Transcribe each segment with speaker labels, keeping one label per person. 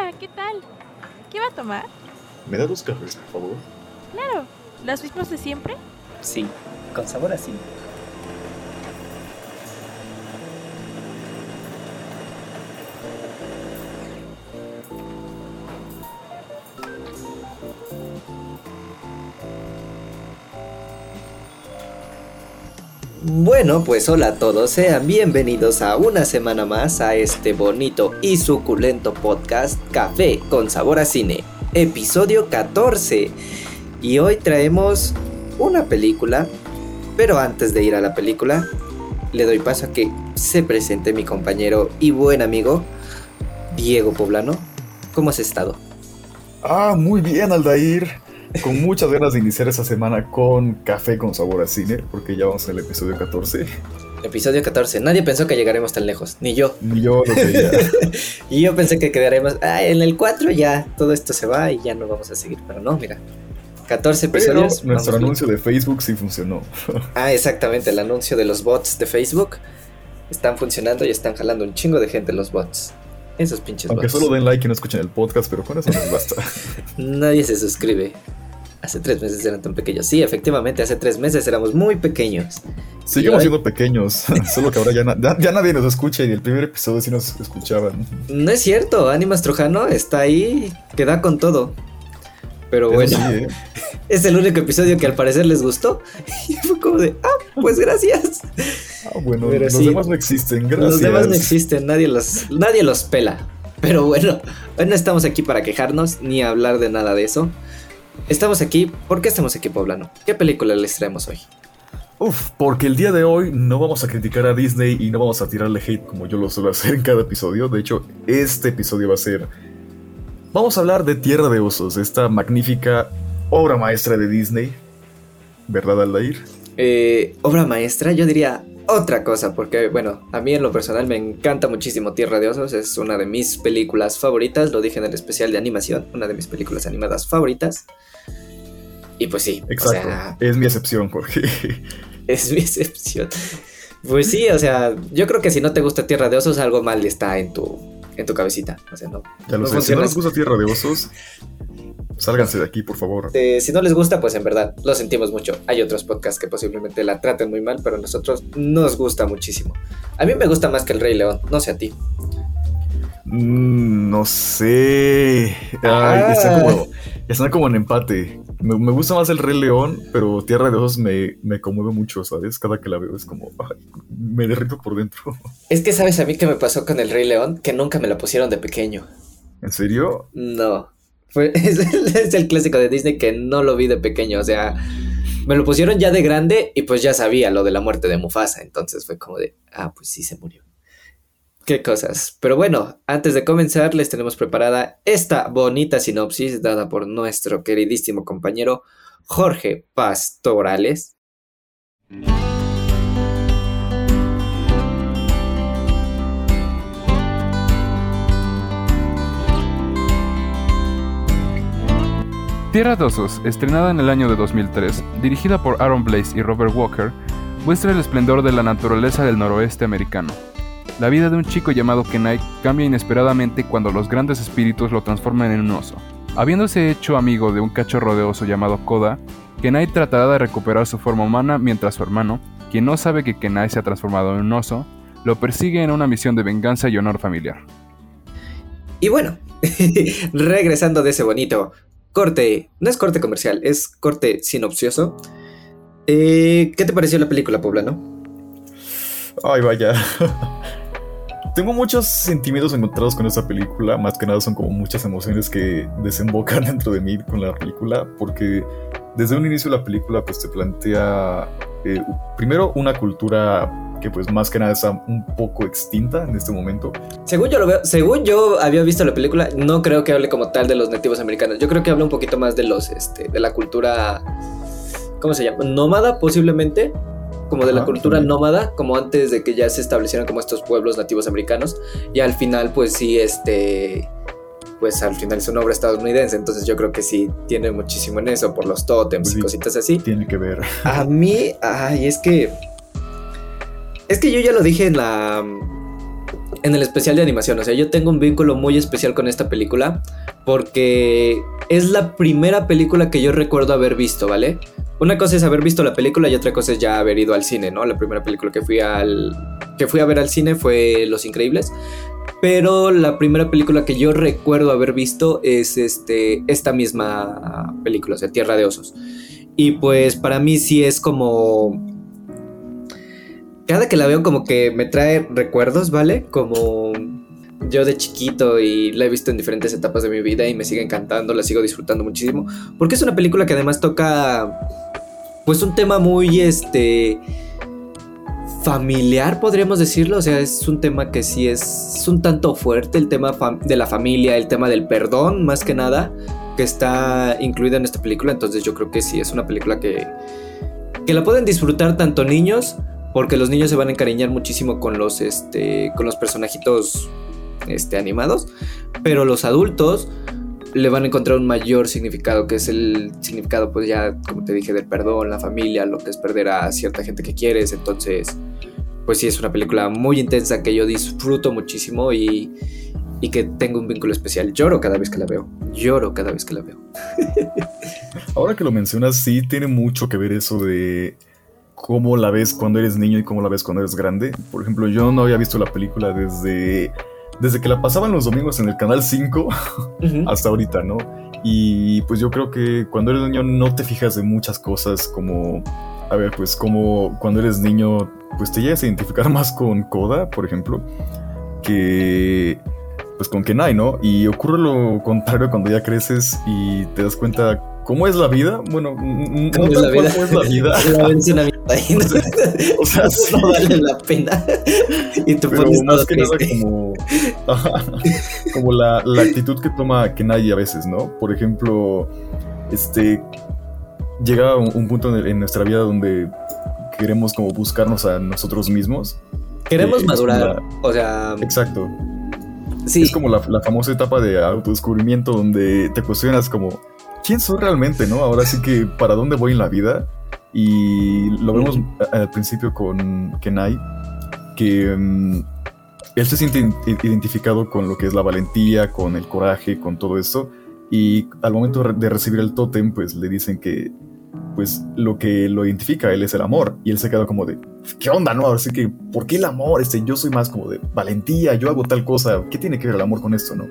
Speaker 1: Hola, ¿qué tal? ¿Qué va a tomar?
Speaker 2: ¿Me da dos cafés, por favor?
Speaker 1: Claro, ¿los mismos de siempre?
Speaker 3: Sí, con sabor así. Bueno, pues hola a todos, sean bienvenidos a una semana más a este bonito y suculento podcast Café con Sabor a Cine, episodio 14. Y hoy traemos una película, pero antes de ir a la película, le doy paso a que se presente mi compañero y buen amigo, Diego Poblano. ¿Cómo has estado?
Speaker 2: Ah, muy bien, Aldair con muchas ganas de iniciar esta semana con café con sabor a cine, porque ya vamos al episodio 14.
Speaker 3: Episodio 14. Nadie pensó que llegaremos tan lejos, ni yo.
Speaker 2: Ni yo lo creía.
Speaker 3: y yo pensé que quedaremos. Ah, en el 4 ya todo esto se va y ya no vamos a seguir. Pero no, mira. 14 episodios.
Speaker 2: Pero nuestro anuncio de Facebook sí funcionó.
Speaker 3: ah, exactamente. El anuncio de los bots de Facebook están funcionando y están jalando un chingo de gente los bots. Esos pinches
Speaker 2: Aunque solo den like y no escuchen el podcast, pero con eso nos basta.
Speaker 3: Nadie se suscribe. Hace tres meses eran tan pequeños. Sí, efectivamente, hace tres meses éramos muy pequeños.
Speaker 2: Seguimos siendo pequeños, solo que ahora ya, ya, nadie nos escucha y en el primer episodio sí nos escuchaban.
Speaker 3: No es cierto, Animas Trojano está ahí, que da con todo. Pero bueno, ¿eh? es el único episodio que al parecer les gustó. Y fue como de, ah, pues gracias.
Speaker 2: Ah, bueno, los demás no existen, gracias.
Speaker 3: Los demás no existen, nadie los, nadie los pela. Pero bueno, hoy no estamos aquí para quejarnos ni hablar de nada de eso. Estamos aquí, ¿por qué estamos aquí, Poblano? ¿Qué película les traemos hoy?
Speaker 2: Uf, porque el día de hoy no vamos a criticar a Disney y no vamos a tirarle hate como yo lo suelo hacer en cada episodio. De hecho, este episodio va a ser... Vamos a hablar de Tierra de Osos, esta magnífica obra maestra de Disney. ¿Verdad, Aldair?
Speaker 3: Eh, obra maestra, yo diría otra cosa, porque bueno, a mí en lo personal me encanta muchísimo Tierra de Osos, es una de mis películas favoritas, lo dije en el especial de animación, una de mis películas animadas favoritas. Y pues sí.
Speaker 2: Exacto. es mi excepción, Jorge.
Speaker 3: Es mi excepción. Pues sí, o sea, yo creo que si no te gusta Tierra de Osos, algo mal está en tu, en tu cabecita. O sea, no.
Speaker 2: Ya lo sé, si no les gusta Tierra de Osos, sálganse de aquí, por favor.
Speaker 3: si no les gusta, pues en verdad, lo sentimos mucho. Hay otros podcasts que posiblemente la traten muy mal, pero a nosotros nos gusta muchísimo. A mí me gusta más que el Rey León, no sé a ti.
Speaker 2: Mm, no sé. Ay, como, ah. como en empate. Me, gusta más el Rey León, pero Tierra de Osos me, me conmueve mucho, ¿sabes? Cada que la veo es como, me derrito por dentro.
Speaker 3: Es que, ¿sabes a mí qué me pasó con el Rey León? Que nunca me la pusieron de pequeño.
Speaker 2: ¿En serio?
Speaker 3: No. Fue, es, el clásico de Disney que no lo vi de pequeño, o sea, me lo pusieron ya de grande y pues ya sabía lo de la muerte de Mufasa, entonces fue como de, ah, pues sí se murió. Qué cosas. Pero bueno, antes de comenzar les tenemos preparada esta bonita sinopsis dada por nuestro queridísimo compañero Jorge Pastorales.
Speaker 4: Tierra de Osos, estrenada en el año de 2003, dirigida por Aaron Blaze y Robert Walker, muestra el esplendor de la naturaleza del noroeste americano. La vida de un chico llamado Kenai cambia inesperadamente cuando los grandes espíritus lo transforman en un oso. Habiéndose hecho amigo de un cachorro de oso llamado Koda, Kenai tratará de recuperar su forma humana mientras su hermano, quien no sabe que Kenai se ha transformado en un oso, lo persigue en una misión de venganza y honor familiar.
Speaker 3: Y bueno, regresando de ese bonito corte, no es corte comercial, es corte sinopsioso. Eh, ¿Qué te pareció la película, Poblano?
Speaker 2: Ay, vaya. Tengo muchos sentimientos encontrados con esta película, más que nada son como muchas emociones que desembocan dentro de mí con la película, porque desde un inicio de la película pues te plantea eh, primero una cultura que pues más que nada está un poco extinta en este momento.
Speaker 3: Según yo lo veo, según yo había visto la película, no creo que hable como tal de los nativos americanos. Yo creo que habla un poquito más de los, este, de la cultura, ¿cómo se llama? Nómada posiblemente, como de la cultura nómada, como antes de que ya se establecieran como estos pueblos nativos americanos. Y al final, pues sí, este, pues al final es una obra estadounidense, entonces yo creo que sí tiene muchísimo en eso por los tótems y cositas así.
Speaker 2: Tiene que ver.
Speaker 3: A mí, ay, es que es que yo ya lo dije en la en el especial de animación. O sea, yo tengo un vínculo muy especial con esta película porque es la primera película que yo recuerdo haber visto, ¿vale? Una cosa es haber visto la película y otra cosa es ya haber ido al cine, ¿no? La primera película que fui al que fui a ver al cine fue Los Increíbles. Pero la primera película que yo recuerdo haber visto es este, esta misma película, o sea, Tierra de Osos. Y pues para mí sí es como... Cada que la veo como que me trae recuerdos, ¿vale? Como yo de chiquito y la he visto en diferentes etapas de mi vida y me sigue encantando, la sigo disfrutando muchísimo. Porque es una película que además toca pues un tema muy este familiar, podríamos decirlo. O sea, es un tema que sí es, un tanto fuerte, el tema de la familia, el tema del perdón, más que nada, que está incluida en esta película. Entonces yo creo que sí, es una película que, que la pueden disfrutar tanto niños, porque los niños se van a encariñar muchísimo con los, este, con los personajitos este, animados, pero los adultos le van a encontrar un mayor significado, que es el significado, pues ya, como te dije, del perdón, la familia, lo que es perder a cierta gente que quieres. Entonces, pues sí, es una película muy intensa que yo disfruto muchísimo y, y que tengo un vínculo especial. Lloro cada vez que la veo. Lloro cada vez que la veo.
Speaker 2: Ahora que lo mencionas, sí tiene mucho que ver eso de cómo la ves cuando eres niño y cómo la ves cuando eres grande. Por ejemplo, yo no había visto la película desde desde que la pasaban los domingos en el canal 5 hasta ahorita, ¿no? Y pues yo creo que cuando eres niño no te fijas de muchas cosas como, a ver, pues como cuando eres niño, pues te llegas a identificar más con Koda, por ejemplo, que pues con Kenai, ¿no? Y ocurre lo contrario cuando ya creces y te das cuenta cómo es la vida. Bueno,
Speaker 3: ¿Cómo, es, la vida? ¿cómo es la vida? O sea, no vale la pena. Y tú
Speaker 2: Pero más que nada como, como la, la, actitud que toma Kenai a veces, ¿no? Por ejemplo, este llega un, un punto en, en, nuestra vida donde queremos como buscarnos a nosotros mismos.
Speaker 3: Queremos madurar, o sea...
Speaker 2: Exacto. Es como la, famosa etapa de autodescubrimiento donde te cuestionas como, ¿quién soy realmente, no? Ahora sí que, ¿para dónde voy en la vida? Y lo vemos al principio con Kenai, que mm, él se siente identificado con lo que es la valentía, con el coraje, con todo eso. Y al momento de recibir el tótem, pues le dicen que pues lo que lo identifica a él es el amor. Y él se queda como de, ¿qué onda, no? Así que, ¿por qué el amor? Este, yo soy más como de valentía, yo hago tal cosa. ¿Qué tiene que ver el amor con esto, no?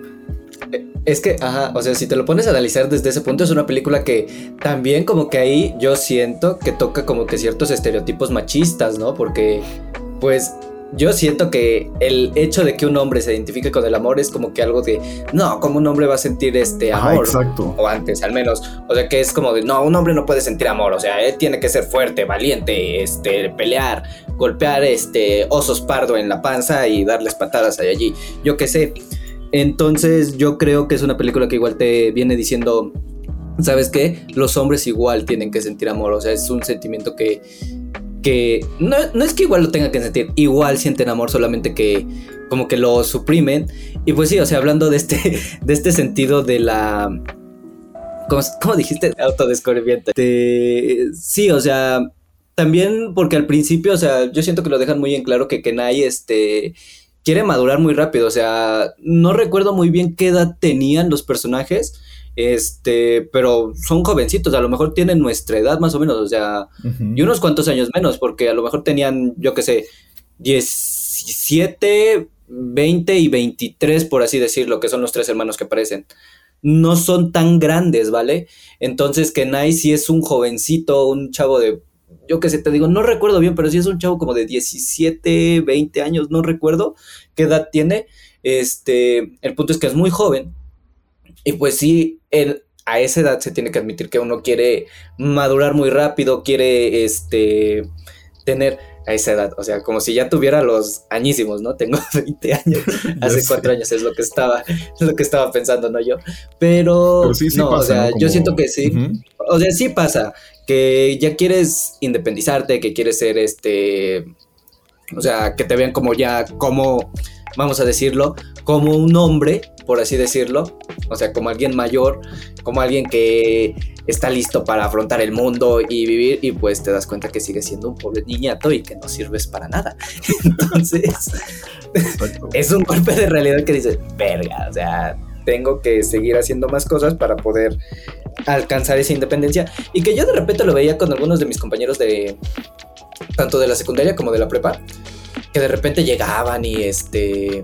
Speaker 3: Es que, ajá, o sea, si te lo pones a analizar desde ese punto, es una película que también como que ahí yo siento que toca como que ciertos estereotipos machistas, ¿no? Porque, pues, yo siento que el hecho de que un hombre se identifique con el amor es como que algo de, no, como un hombre va a sentir este amor.
Speaker 2: exacto.
Speaker 3: O antes, al menos. O sea, que es como de, no, un hombre no puede sentir amor. O sea, él tiene que ser fuerte, valiente, este, pelear, golpear este osos pardo en la panza y darles patadas ahí allí. Yo qué sé. Entonces, yo creo que es una película que igual te viene diciendo, ¿sabes qué? Los hombres igual tienen que sentir amor. O sea, es un sentimiento que que no, es que igual lo tenga que sentir, igual sienten amor, solamente que como que lo suprimen. Y pues sí, o sea, hablando de este, de este sentido de la... ¿Cómo, dijiste? Autodescubrimiento. sí, o sea, también porque al principio, o sea, yo siento que lo dejan muy en claro que Kenai, este, quiere madurar muy rápido, o sea, no recuerdo muy bien qué edad tenían los personajes, este, pero son jovencitos, a lo mejor tienen nuestra edad más o menos, o sea, y unos cuantos años menos, porque a lo mejor tenían, yo qué sé, 17, 20 y 23, por así decirlo, que son los tres hermanos que aparecen. No son tan grandes, ¿vale? Entonces, Kenai sí es un jovencito, un chavo de, yo qué sé, te digo, no recuerdo bien, pero sí es un chavo como de 17, 20 años, no recuerdo qué edad tiene. Este, el punto es que es muy joven y pues sí, él, a esa edad se tiene que admitir que uno quiere madurar muy rápido, quiere este tener a esa edad, o sea, como si ya tuviera los añísimos, ¿no? Tengo 20 años, hace cuatro años es lo que estaba, lo que estaba pensando, ¿no? Yo, pero, no, o sea, yo siento que sí, o sea, sí pasa, que ya quieres independizarte, que quieres ser este, o sea, que te vean como ya, como, vamos a decirlo, como un hombre, por así decirlo, o sea, como alguien mayor, como alguien que está listo para afrontar el mundo y vivir y pues te das cuenta que sigues siendo un pobre niñato y que no sirves para nada. Entonces, es un golpe de realidad que dices, verga, o sea, tengo que seguir haciendo más cosas para poder alcanzar esa independencia y que yo de repente lo veía con algunos de mis compañeros de tanto de la secundaria como de la prepa que de repente llegaban y este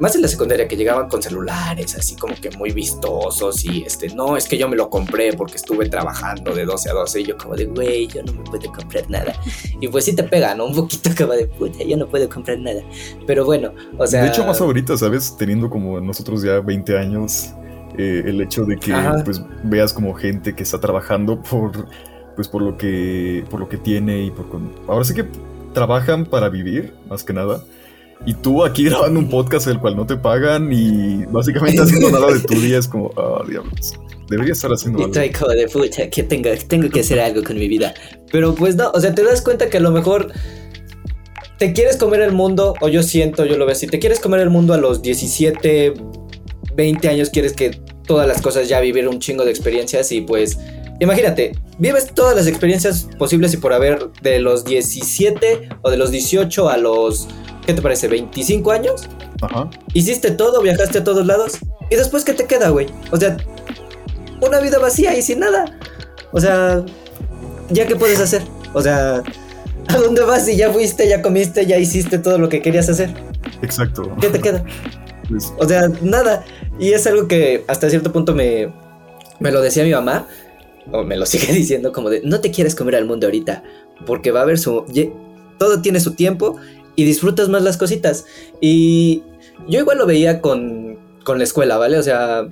Speaker 3: más en la secundaria que llegaban con celulares así como que muy vistosos y este no es que yo me lo compré porque estuve trabajando de 12 a 12 y yo como de güey yo no me puedo comprar nada y pues sí te pega no un poquito como de puta yo no puedo comprar nada pero bueno o sea
Speaker 2: de hecho más ahorita sabes teniendo como nosotros ya 20 años eh, el hecho de que pues veas como gente que está trabajando por pues por lo que por lo que tiene y por ahora sí que trabajan para vivir más que nada y tú aquí grabando un podcast el cual no te pagan y básicamente haciendo nada de tu día es como, ah, diablos. Debería estar haciendo
Speaker 3: algo. Estoy como de pucha, que tengo, tengo que hacer algo con mi vida. Pero pues no, o sea, te das cuenta que a lo mejor te quieres comer el mundo, o yo siento, yo lo veo así, te quieres comer el mundo a los 17, 20 años, quieres que todas las cosas ya vivir un chingo de experiencias y pues imagínate, vives todas las experiencias posibles y por haber de los 17 o de los 18 a los ¿qué te parece? ¿25 años? Ajá. Hiciste todo, viajaste a todos lados. ¿Y después qué te queda, güey? O sea, una vida vacía y sin nada. O sea, ¿ya qué puedes hacer? O sea, ¿a dónde vas si ya fuiste, ya comiste, ya hiciste todo lo que querías hacer?
Speaker 2: Exacto.
Speaker 3: ¿Qué te queda? Pues o sea, nada. Y es algo que hasta cierto punto me, me lo decía mi mamá, o me lo sigue diciendo, como de, no te quieres comer al mundo ahorita, porque va a haber su... Todo tiene su tiempo y disfrutas más las cositas. Y yo igual lo veía con, con la escuela, ¿vale? O sea,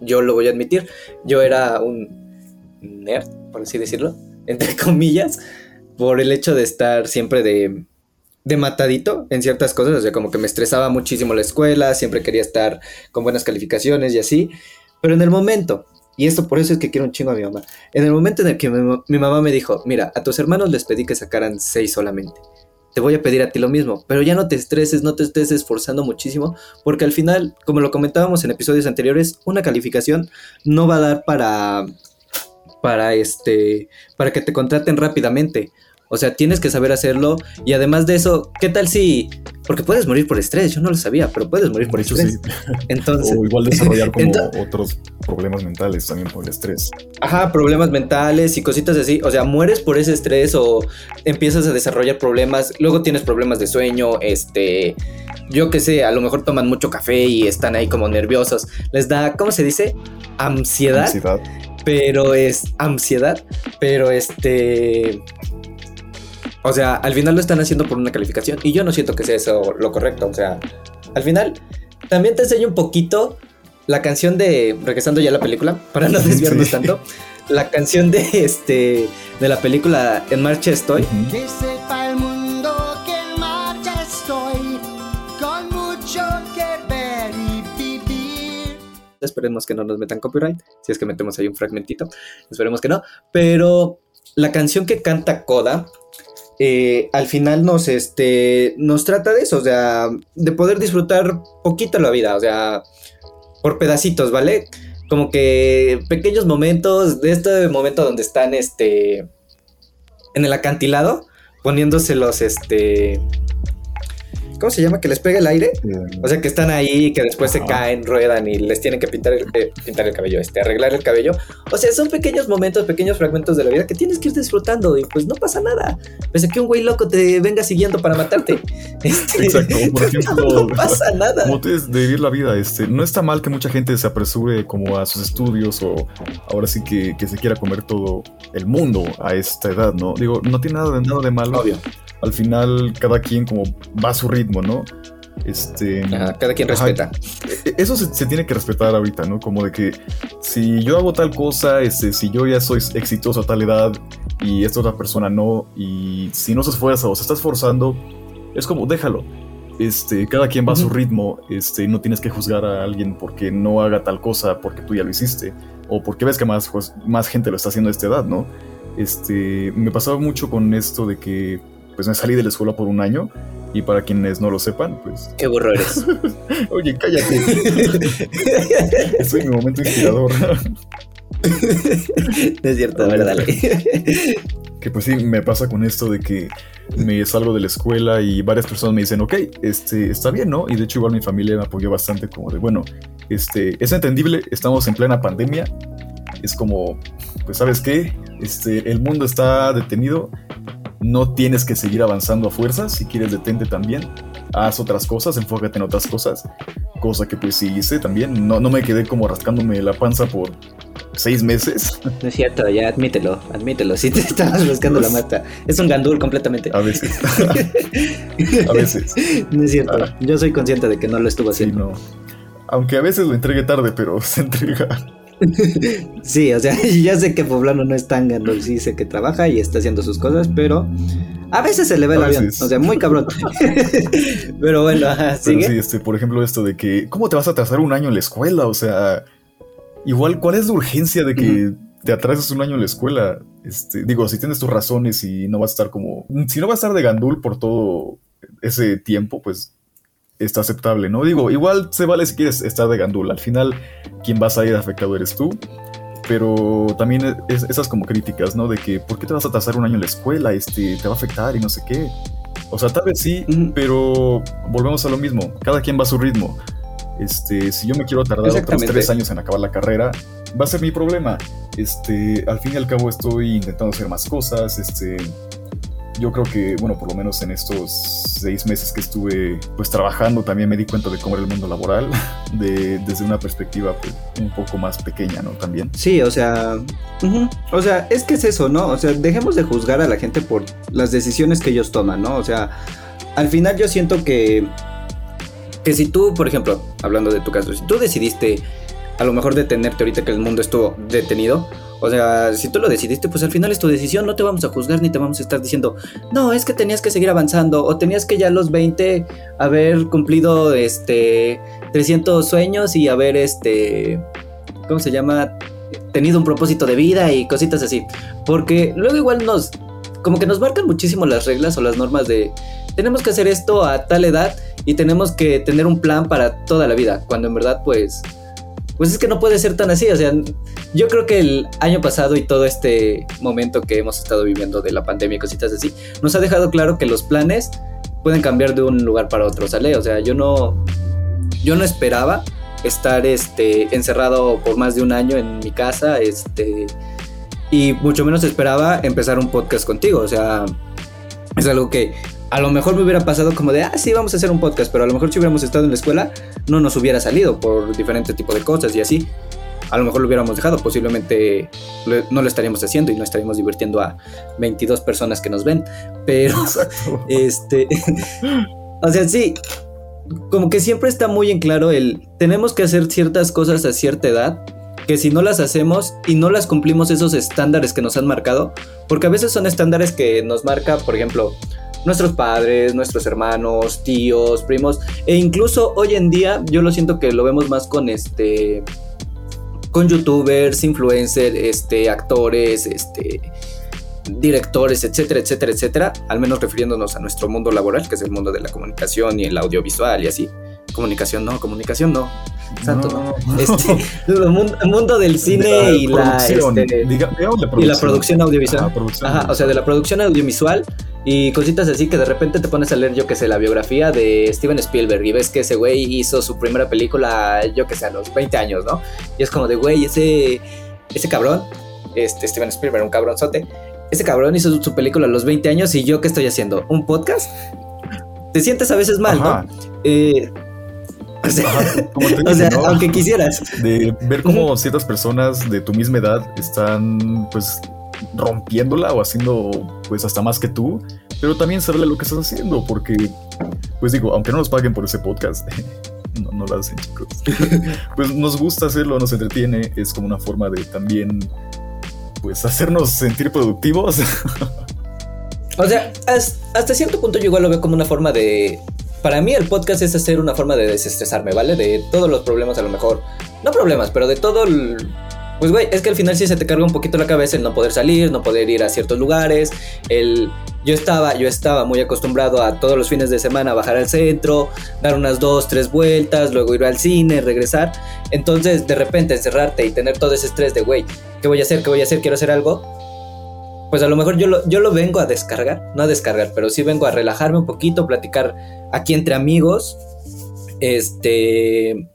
Speaker 3: yo lo voy a admitir, yo era un nerd, por así decirlo, entre comillas, por el hecho de estar siempre de, de matadito en ciertas cosas, o sea, como que me estresaba muchísimo la escuela, siempre quería estar con buenas calificaciones y así, pero en el momento, y esto por eso es que quiero un chingo a mi mamá, en el momento en el que mi, mamá me dijo, mira, a tus hermanos les pedí que sacaran seis solamente, te voy a pedir a ti lo mismo, pero ya no te estreses, no te estés esforzando muchísimo, porque al final, como lo comentábamos en episodios anteriores, una calificación no va a dar para para este para que te contraten rápidamente. O sea, tienes que saber hacerlo y además de eso, ¿qué tal si porque puedes morir por estrés, yo no lo sabía, pero puedes morir por estrés. Sí. Entonces,
Speaker 2: o igual desarrollar como otros problemas mentales también por el estrés.
Speaker 3: Ajá, problemas mentales y cositas así. O sea, mueres por ese estrés o empiezas a desarrollar problemas. Luego tienes problemas de sueño, este. Yo qué sé, a lo mejor toman mucho café y están ahí como nerviosos. Les da, ¿cómo se dice? Ansiedad. Ansiedad. Pero es ansiedad. Pero este o sea, al final lo están haciendo por una calificación y yo no siento que sea eso lo correcto. O sea, al final también te enseño un poquito la canción de, regresando ya a la película, para no desviarnos tanto, la canción de este de la película En marcha estoy. Que sepa el mundo que en marcha estoy, con mucho que ver y vivir. Esperemos que no nos metan copyright, si es que metemos ahí un fragmentito, esperemos que no, pero la canción que canta Coda eh, al final nos, este, nos trata de eso, o sea, de poder disfrutar poquito la vida, o sea, por pedacitos, ¿vale? Como que pequeños momentos de este momento donde están, este, en el acantilado, poniéndoselos, este, ¿Cómo se llama? Que les pega el aire. O sea, que están ahí, que después se caen, ruedan y les tienen que pintar el, eh, pintar el cabello, este, arreglar el cabello. O sea, son pequeños momentos, pequeños fragmentos de la vida que tienes que ir disfrutando y pues no pasa nada. Pese a que un güey loco te venga siguiendo para matarte. Este,
Speaker 2: Exacto, por ejemplo. no pasa nada. Como te de vivir la vida, este, no está mal que mucha gente se apresure como a sus estudios o ahora sí que, que se quiera comer todo el mundo a esta edad, ¿no? Digo, no tiene nada de, nada de malo.
Speaker 3: Obvio
Speaker 2: al final cada quien como va a su ritmo, ¿no?
Speaker 3: Este, cada quien respeta.
Speaker 2: E, eso se, tiene que respetar ahorita, ¿no? Como de que si yo hago tal cosa, este, si yo ya soy exitoso a tal edad y esta otra persona no, y si no se esfuerza o se está esforzando, es como déjalo. Este, cada quien va a su ritmo, este, no tienes que juzgar a alguien porque no haga tal cosa porque tú ya lo hiciste, o porque ves que más, pues, más gente lo está haciendo a esta edad, ¿no? Este, me pasaba mucho con esto de que pues me salí de la escuela por un año. Y para quienes no lo sepan, pues.
Speaker 3: Qué burro eres.
Speaker 2: Oye, cállate. Estoy en mi momento inspirador.
Speaker 3: es cierto, a ver, dale.
Speaker 2: que pues sí, me pasa con esto de que me salgo de la escuela y varias personas me dicen, ok, este, está bien, ¿no? Y de hecho igual mi familia me apoyó bastante como de, bueno, este, es entendible, estamos en plena pandemia, es como, pues sabes qué, este, el mundo está detenido, no tienes que seguir avanzando a fuerzas, si quieres detente también, haz otras cosas, enfócate en otras cosas, cosa que pues sí hice también, no, no me quedé como rascándome la panza por seis meses.
Speaker 3: No es cierto, ya admítelo, admítelo. Si te estabas buscando la mata. Es un gandul completamente.
Speaker 2: A veces. a veces.
Speaker 3: No es cierto. Ah. Yo soy consciente de que no lo estuvo haciendo.
Speaker 2: Aunque a veces lo entregue tarde, pero se entrega.
Speaker 3: sí, o sea, ya sé que Poblano no es tan gandul, sí sé que trabaja y está haciendo sus cosas, pero a veces se le ve el avión, o sea, muy cabrón. pero bueno, ¿sigue?
Speaker 2: sí, este, por ejemplo, esto de que, ¿cómo te vas a atrasar un año en la escuela? O sea, Igual, ¿cuál es la urgencia de que te atrases un año en la escuela? Este, digo, si tienes tus razones y no vas a estar como. Si no vas a estar de gandul por todo ese tiempo, pues está aceptable, ¿no? Digo, igual se vale si quieres estar de gandul. Al final, quien vas a ir afectado eres tú. Pero también es, esas como críticas, ¿no? De que, ¿por qué te vas a atrasar un año en la escuela? Este, te va a afectar y no sé qué. O sea, tal vez sí, pero volvemos a lo mismo. Cada quien va a su ritmo. Este, si yo me quiero tardar otros tres años en acabar la carrera, va a ser mi problema. Este, al fin y al cabo estoy intentando hacer más cosas. Este, yo creo que, bueno, por lo menos en estos seis meses que estuve pues trabajando, también me di cuenta de cómo era el mundo laboral, de, desde una perspectiva pues, un poco más pequeña, ¿no? También.
Speaker 3: Sí, o sea, o sea, es que es eso, ¿no? O sea, dejemos de juzgar a la gente por las decisiones que ellos toman, ¿no? O sea, al final yo siento que que si tú, por ejemplo, hablando de tu caso, si tú decidiste a lo mejor detenerte ahorita que el mundo estuvo detenido, o sea, si tú lo decidiste, pues al final es tu decisión, no te vamos a juzgar ni te vamos a estar diciendo, no, es que tenías que seguir avanzando o tenías que ya a los 20 haber cumplido este 300 sueños y haber este ¿cómo se llama? tenido un propósito de vida y cositas así, porque luego igual nos como que nos marcan muchísimo las reglas o las normas de tenemos que hacer esto a tal edad y tenemos que tener un plan para toda la vida, cuando en verdad pues pues es que no puede ser tan así, o sea, yo creo que el año pasado y todo este momento que hemos estado viviendo de la pandemia y cositas así, nos ha dejado claro que los planes pueden cambiar de un lugar para otro, ¿sale? O sea, yo no yo no esperaba estar este encerrado por más de un año en mi casa, este y mucho menos esperaba empezar un podcast contigo, o sea, es algo que a lo mejor me hubiera pasado como de, ah, sí, vamos a hacer un podcast, pero a lo mejor si hubiéramos estado en la escuela, no nos hubiera salido por diferente tipo de cosas y así. A lo mejor lo hubiéramos dejado, posiblemente no lo estaríamos haciendo y no estaríamos divirtiendo a 22 personas que nos ven. Pero, este, o sea, sí, como que siempre está muy en claro el, tenemos que hacer ciertas cosas a cierta edad que si no las hacemos y no las cumplimos esos estándares que nos han marcado, porque a veces son estándares que nos marca, por ejemplo, nuestros padres, nuestros hermanos, tíos, primos, e incluso hoy en día yo lo siento que lo vemos más con este con youtubers, influencers, este actores, este directores, etcétera, etcétera, etcétera, al menos refiriéndonos a nuestro mundo laboral, que es el mundo de la comunicación y el audiovisual y así. Comunicación no, comunicación no. Santo, no. Este, el, mundo, del cine y, la, este, y la producción audiovisual. Ajá, o sea, de la producción audiovisual y cositas así que de repente te pones a leer, yo que sé, la biografía de Steven Spielberg y ves que ese güey hizo su primera película, yo que sé, a los 20 años, ¿no? Y es como de, güey, ese, ese cabrón, este Steven Spielberg, un cabronzote, ese cabrón hizo su película a los 20 años y yo qué estoy haciendo, un podcast. Te sientes a veces mal, ¿no? Eh, o sea, aunque quisieras.
Speaker 2: De ver cómo ciertas personas de tu misma edad están, pues, rompiéndola o haciendo pues hasta más que tú, pero también saberle lo que estás haciendo, porque pues digo, aunque no nos paguen por ese podcast, no, no lo hacen chicos, pues nos gusta hacerlo, nos entretiene, es como una forma de también pues hacernos sentir productivos.
Speaker 3: O sea, hasta cierto punto yo igual lo veo como una forma de... Para mí el podcast es hacer una forma de desestresarme, ¿vale? De todos los problemas a lo mejor. No problemas, pero de todo el Pues, güey, es que al final sí se te carga un poquito la cabeza el no poder salir, no poder ir a ciertos lugares. El... Yo, estaba, yo estaba muy acostumbrado a todos los fines de semana bajar al centro, dar unas dos, tres vueltas, luego ir al cine, regresar. Entonces, de repente, encerrarte y tener todo ese estrés de, güey, ¿qué voy a hacer? ¿Qué voy a hacer? ¿Quiero hacer algo? Pues a lo mejor yo lo, yo lo vengo a descargar, no a descargar, pero sí vengo a relajarme un poquito, platicar aquí entre amigos. Este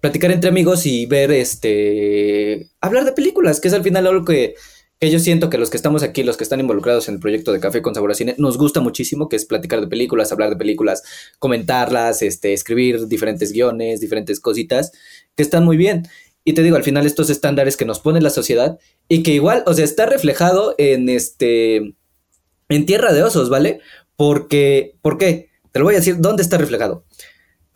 Speaker 3: platicar entre amigos y ver, este, hablar de películas, que es al final algo que, que yo siento que los que estamos aquí, los que están involucrados en el proyecto de Café con Sabor a Cine, nos gusta muchísimo, que es platicar de películas, hablar de películas, comentarlas, este, escribir diferentes guiones, diferentes cositas, que están muy bien. Y te digo, al final estos estándares que nos pone la sociedad y que igual, o sea, está reflejado en este, en Tierra de Osos, ¿vale? Porque, ¿por qué? Te lo voy a decir, ¿dónde está reflejado?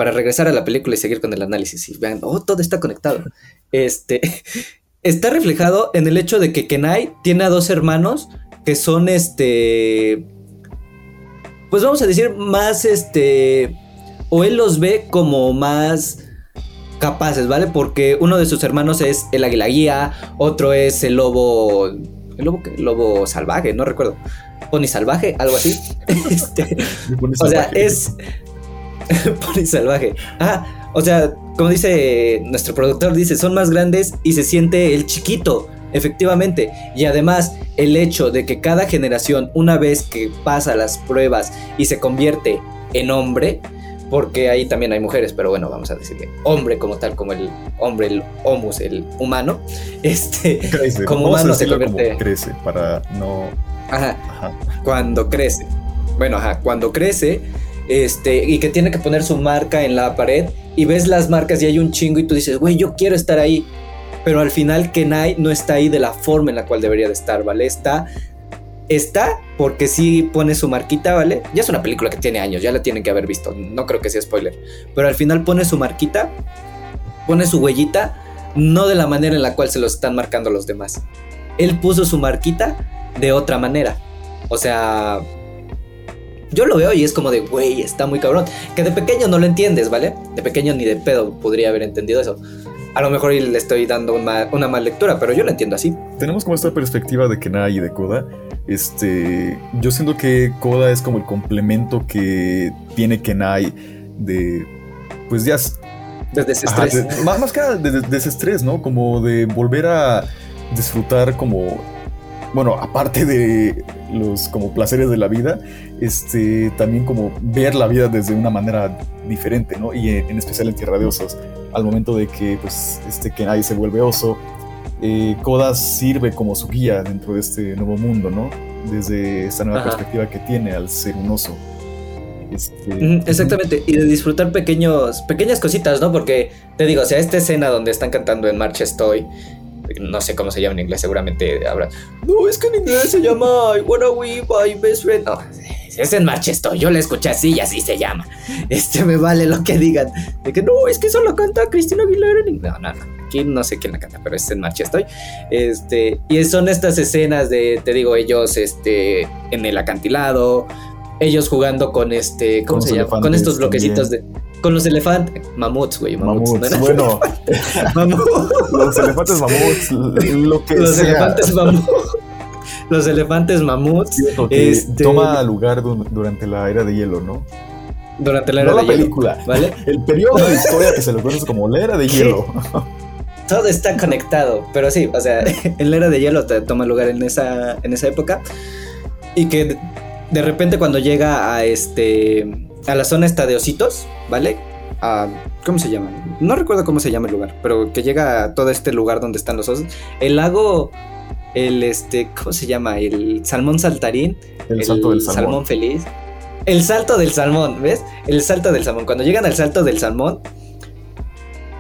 Speaker 3: para regresar a la película y seguir con el análisis y vean, oh, todo está conectado. Este está reflejado en el hecho de que Kenai tiene a dos hermanos que son este pues vamos a decir más este o él los ve como más capaces, ¿vale? Porque uno de sus hermanos es el águila guía, otro es el lobo el lobo el lobo salvaje, no recuerdo. Pony salvaje, algo así. Este, o sea, es Pony salvaje. Ah, o sea, como dice nuestro productor, dice, son más grandes y se siente el chiquito, efectivamente. Y además, el hecho de que cada generación, una vez que pasa las pruebas y se convierte en hombre, porque ahí también hay mujeres, pero bueno, vamos a decirle hombre como tal, como el hombre, el homus, el humano, este, como humano se convierte.
Speaker 2: crece para no.
Speaker 3: Ajá, ajá. Cuando crece. Bueno, ajá, cuando crece este, y que tiene que poner su marca en la pared y ves las marcas y hay un chingo y tú dices, güey, yo quiero estar ahí. Pero al final Kenai no está ahí de la forma en la cual debería de estar, ¿vale? Está, está porque sí pone su marquita, ¿vale? Ya es una película que tiene años, ya la tienen que haber visto, no creo que sea spoiler. Pero al final pone su marquita, pone su huellita, no de la manera en la cual se lo están marcando los demás. Él puso su marquita de otra manera. O sea, yo lo veo y es como de, güey, está muy cabrón. Que de pequeño no lo entiendes, ¿vale? De pequeño ni de pedo podría haber entendido eso. A lo mejor le estoy dando una, una mal lectura, pero yo lo entiendo así.
Speaker 2: Tenemos como esta perspectiva de Kenai y de Koda. Este, yo siento que Koda es como el complemento que tiene Kenai de, pues ya...
Speaker 3: Desde ese estrés.
Speaker 2: más, más que nada de, de ese estrés, ¿no? Como de volver a disfrutar como bueno, aparte de los como placeres de la vida, este, también como ver la vida desde una manera diferente, ¿no? Y en, especial en Tierra de Osos, al momento de que, pues, este Kenai se vuelve oso, eh, Koda sirve como su guía dentro de este nuevo mundo, ¿no? Desde esta nueva perspectiva que tiene al ser un oso.
Speaker 3: Este, exactamente, y de disfrutar pequeños, pequeñas cositas, ¿no? Porque te digo, o sea, esta escena donde están cantando en Marcha Estoy, no sé cómo se llama en inglés, seguramente habrá. No, es que en inglés se llama I wanna we my best friend. No, es en Manchester, yo la escuché así y así se llama. Este me vale lo que digan. De que no, es que solo canta Cristina Aguilera en inglés. No, no, no. Aquí no sé quién la canta, pero es en Manchester. Este, y son estas escenas de, te digo, ellos este, en el acantilado, ellos jugando con este, ¿cómo se llama? Con estos bloquecitos de con los elefantes. Mamuts, güey.
Speaker 2: Mamuts. Bueno. los elefantes mamuts. Lo que
Speaker 3: los elefantes mamuts. Los elefantes mamuts.
Speaker 2: este... Toma lugar durante la era de hielo, ¿no?
Speaker 3: Durante la era
Speaker 2: no
Speaker 3: de
Speaker 2: la película, ¿vale? El periodo de historia que se lo conoce como la era de hielo.
Speaker 3: Todo está conectado, pero sí, o sea, la era de hielo toma lugar en esa, en esa época y que de repente cuando llega a este a la zona esta de ositos, ¿vale? ¿Cómo se llama? No recuerdo cómo se llama el lugar, pero que llega a todo este lugar donde están los osos. El lago, el este, ¿cómo se llama? El salmón saltarín.
Speaker 2: El, salto del salmón.
Speaker 3: salmón feliz. El salto del salmón, ¿ves? El salto del salmón. Cuando llegan al salto del salmón,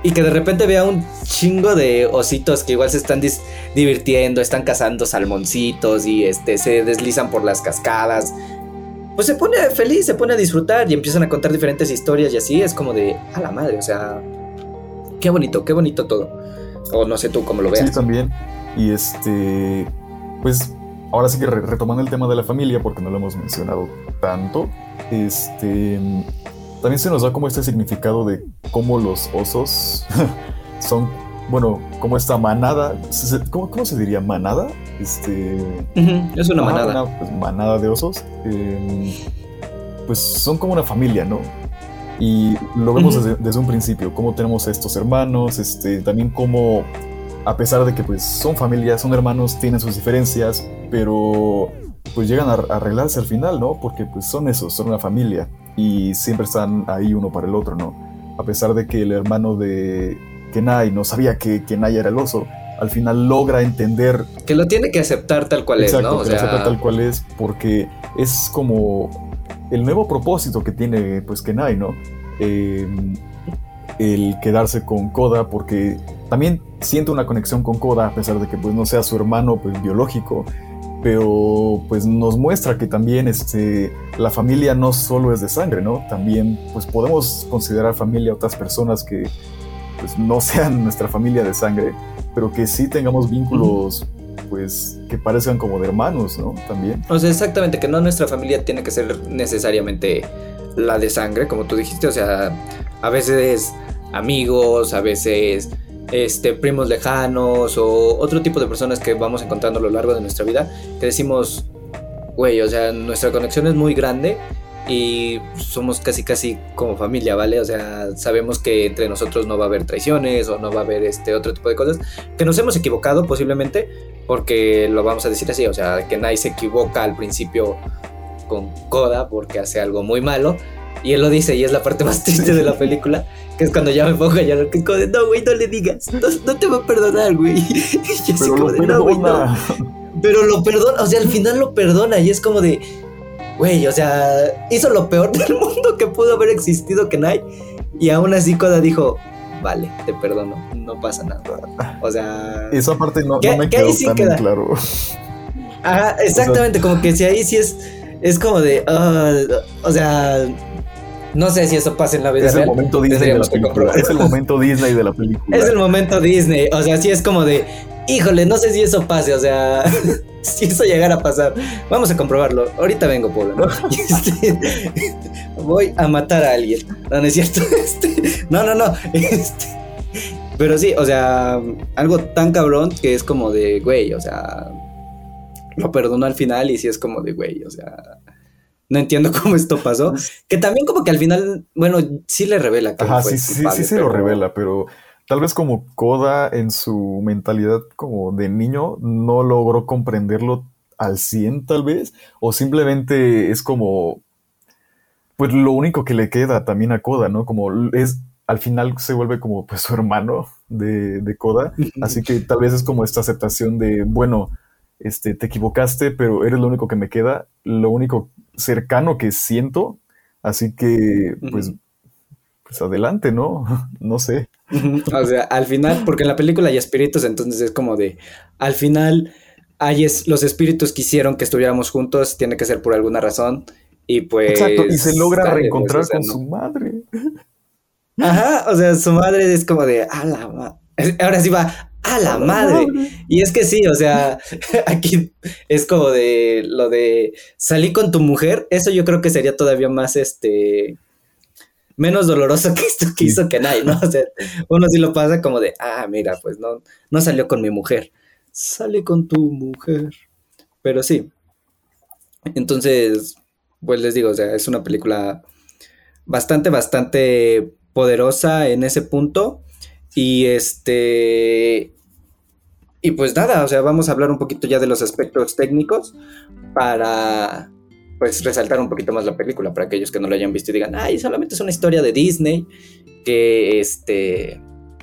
Speaker 3: y que de repente vea un chingo de ositos que igual se están divirtiendo, están cazando salmoncitos y este se deslizan por las cascadas pues se pone feliz, se pone a disfrutar y empiezan a contar diferentes historias y así es como de, a la madre, o sea, qué bonito, qué bonito todo. O no sé tú cómo lo veas.
Speaker 2: Sí, también. Y este, pues ahora sí que retomando el tema de la familia, porque no lo hemos mencionado tanto, este, también se nos da como este significado de cómo los osos son bueno, como esta manada, ¿cómo, cómo se diría? ¿Manada? Este...
Speaker 3: Es una
Speaker 2: Ajá,
Speaker 3: manada.
Speaker 2: una, pues, manada de osos. eh, pues son como una familia, ¿no? Y lo vemos desde un principio, cómo tenemos a estos hermanos, este, también cómo, a pesar de que pues son familias, son hermanos, tienen sus diferencias, pero pues llegan a, a arreglarse al final, ¿no? Porque pues son esos, son una familia y siempre están ahí uno para el otro, ¿no? A pesar de que el hermano de Kenai no sabía que Kenai era el oso, al final logra entender
Speaker 3: Que lo tiene que aceptar tal cual
Speaker 2: Exacto,
Speaker 3: es, ¿no? O
Speaker 2: que lo acepta tal cual es, porque es como el nuevo propósito que tiene pues Kenai, ¿no? Eh, el quedarse con Koda, porque también siente una conexión con Koda, a pesar de que pues no sea su hermano pues biológico, pero pues nos muestra que también este, la familia no solo es de sangre, ¿no? También pues podemos considerar familia a otras personas que pues no sean nuestra familia de sangre, pero que sí tengamos vínculos pues que parezcan como de hermanos, ¿no? También.
Speaker 3: O sea, exactamente, que no nuestra familia tiene que ser necesariamente la de sangre, como tú dijiste, o sea, a veces amigos, a veces este, primos lejanos o otro tipo de personas que vamos encontrando a lo largo de nuestra vida, que decimos, güey, o sea, nuestra conexión es muy grande y somos casi casi como familia, ¿vale? O sea, sabemos que entre nosotros no va a haber traiciones o no va a haber este otro tipo de cosas, que nos hemos equivocado posiblemente, porque lo vamos a decir así, o sea, que Nai se equivoca al principio con Koda porque hace algo muy malo. Y él lo dice, y es la parte más triste de la película, que es cuando ya me pongo a llorar, que es como de, no, güey, no le digas, no, no te va a perdonar, güey. Y así
Speaker 2: Pero
Speaker 3: como
Speaker 2: lo
Speaker 3: de, no, güey, no. Pero lo perdona, o sea, al final lo perdona y es como de, güey, o sea, hizo lo peor del mundo que pudo haber existido que Nai. Y aún así Koda dijo, vale, te perdono, no pasa nada. O sea...
Speaker 2: Esa parte no,
Speaker 3: ¿Qué-
Speaker 2: no me
Speaker 3: ahí
Speaker 2: quedó
Speaker 3: sí
Speaker 2: tan
Speaker 3: queda?
Speaker 2: claro.
Speaker 3: Ajá, exactamente, como que si ahí sí es, es como de, ah, o sea, no sé si eso pasa en la vida
Speaker 2: Es el momento Disney de la película. Es el momento Disney de la película.
Speaker 3: Es el momento Disney, o sea, sí es como de, híjole, no sé si eso pase, o sea, si eso llegara a pasar, vamos a comprobarlo. Ahorita vengo, Pablo, este, voy a matar a alguien. No, no es cierto. Este, no, no, no. Este, pero sí, o sea, algo tan cabrón que es como de, güey, o sea, lo perdonó al final y sí es como de, güey, o sea, no entiendo cómo esto pasó. Que también como que al final, bueno, sí le revela que
Speaker 2: Ajá,
Speaker 3: fue
Speaker 2: sí, sí, sí se lo revela, pero tal vez como Koda en su mentalidad como de niño no logró comprenderlo al 100 tal vez, o simplemente es como, pues lo único que le queda también a Koda, ¿no? Como es, al final se vuelve como pues su hermano de, de Koda, así que tal vez es como esta aceptación de, bueno, este, te equivocaste, pero eres lo único que me queda, lo único cercano que siento, así que pues pues adelante, ¿no? No sé.
Speaker 3: O sea, al final, porque en la película hay espíritus, entonces es como de, al final, hay es, los espíritus quisieron que estuviéramos juntos, tiene que ser por alguna razón, y pues...
Speaker 2: Exacto, y se logra
Speaker 3: dale, pues,
Speaker 2: reencontrar
Speaker 3: o sea,
Speaker 2: con
Speaker 3: no.
Speaker 2: su madre.
Speaker 3: Ajá, o sea, su madre es como de, a la ma-". Ahora sí va, a la madre. Y es que sí, o sea, aquí es como de lo de salí con tu mujer, eso yo creo que sería todavía más este menos doloroso que esto que hizo Kenai, ¿no? O sea, uno sí lo pasa como de, ah, mira, pues no, no salió con mi mujer, sale con tu mujer. Pero sí. Entonces, pues les digo, o sea, es una película bastante, bastante poderosa en ese punto. Y este. Y pues nada, o sea, vamos a hablar un poquito ya de los aspectos técnicos para pues resaltar un poquito más la película para aquellos que no lo hayan visto y digan, ay, solamente es una historia de Disney que este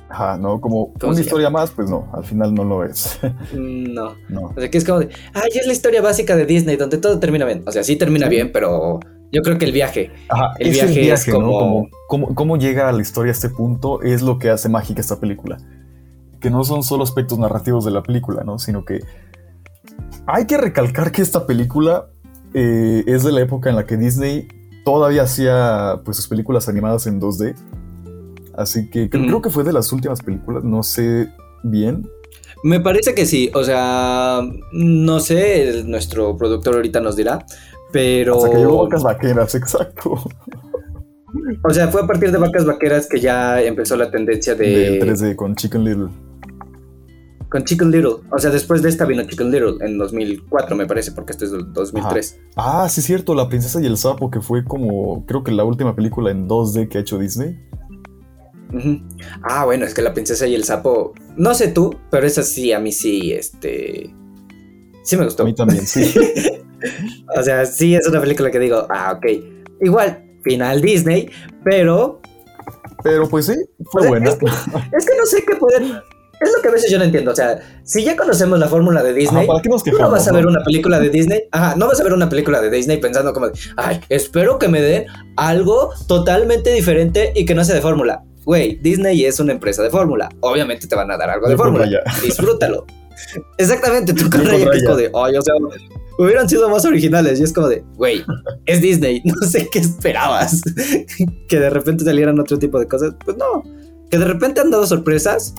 Speaker 2: Ajá, no, como
Speaker 3: ¿Cómo
Speaker 2: una historia más, pues no, al final no lo es.
Speaker 3: no,
Speaker 2: no.
Speaker 3: o sea, que es como de, ay, es la historia básica de Disney donde todo termina bien, o sea, sí termina bien, pero yo creo que el viaje,
Speaker 2: Ajá,
Speaker 3: El
Speaker 2: es
Speaker 3: viaje
Speaker 2: el
Speaker 3: es
Speaker 2: viaje, ¿no?
Speaker 3: como-
Speaker 2: Como, cómo, cómo llega a la historia a este punto es lo que hace mágica esta película. Que no son solo aspectos narrativos de la película, ¿no? Sino que hay que recalcar que esta película eh, es de la época en la que Disney todavía hacía pues sus películas animadas en 2D. Así que creo,
Speaker 3: Mm.
Speaker 2: creo que fue de las últimas películas, no sé bien.
Speaker 3: Me parece que sí, o sea, no sé, nuestro productor ahorita nos dirá, pero...
Speaker 2: Hasta que llegó Vacas Vaqueras, exacto.
Speaker 3: O sea, fue a partir de Vacas Vaqueras que ya empezó la tendencia
Speaker 2: Del
Speaker 3: de...
Speaker 2: 3D con Chicken Little.
Speaker 3: Con Chicken Little. O sea, después de esta vino Chicken Little en 2004, me parece, porque este es del 2003.
Speaker 2: Ah, sí, es cierto, La Princesa y el Sapo, que fue como, creo que la última película en 2D que ha hecho Disney.
Speaker 3: Ah, bueno, es que La Princesa y el Sapo, no sé tú, pero esa sí, a mí sí, este... Sí me gustó.
Speaker 2: A mí también, sí.
Speaker 3: O sea, sí es una película que digo, ah, ok. Igual, final Disney, pero
Speaker 2: Pero pues sí, fue
Speaker 3: O sea,
Speaker 2: buena.
Speaker 3: Es que, es que no sé qué poder. Es lo que a veces yo no entiendo. O sea, si ya conocemos la fórmula de Disney,
Speaker 2: Ajá, ¿para qué nos
Speaker 3: tú no
Speaker 2: quejamos?
Speaker 3: vas a ver una película de Disney. Ajá, no vas a ver una película de Disney pensando como, ay, espero que me den algo totalmente diferente y que no sea de fórmula. Güey, Disney es una empresa de fórmula. Obviamente te van a dar algo de
Speaker 2: Yo
Speaker 3: fórmula. Disfrútalo. Exactamente, tú con Raya, que es como de, ay, o sea, hubieran sido más originales. Y es como de, güey, es Disney, no sé qué esperabas. que de repente salieran otro tipo de cosas. Pues no. Que de repente han dado sorpresas.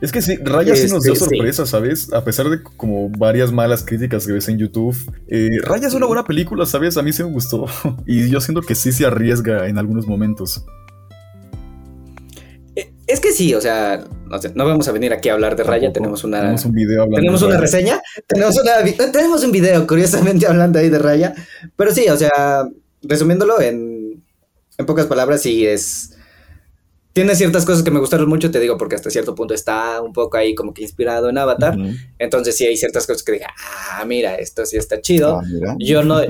Speaker 2: Es que sí, Raya sí nos dio
Speaker 3: Este, sí.
Speaker 2: sorpresa, ¿sabes? A pesar de como varias malas críticas que ves en YouTube. eh, Raya es una buena película, ¿sabes? A mí sí me gustó. Y yo siento que sí se arriesga en algunos momentos.
Speaker 3: Eh, Es que sí, o sea, no, sé, no vamos a venir aquí a hablar de Raya.
Speaker 2: Tampoco.
Speaker 3: Tenemos una,
Speaker 2: Tenemos un video hablando
Speaker 3: tenemos
Speaker 2: de
Speaker 3: una
Speaker 2: Raya.
Speaker 3: reseña, tenemos, una, tenemos un video, curiosamente, hablando ahí de Raya. Pero sí, o sea, resumiéndolo en, en pocas palabras, sí es. Tiene ciertas cosas que me gustaron mucho, te digo, porque hasta cierto punto está un poco ahí como que inspirado en Avatar. Entonces sí hay ciertas cosas que dije, ah, mira, esto sí está chido.
Speaker 2: Ah.
Speaker 3: Yo no.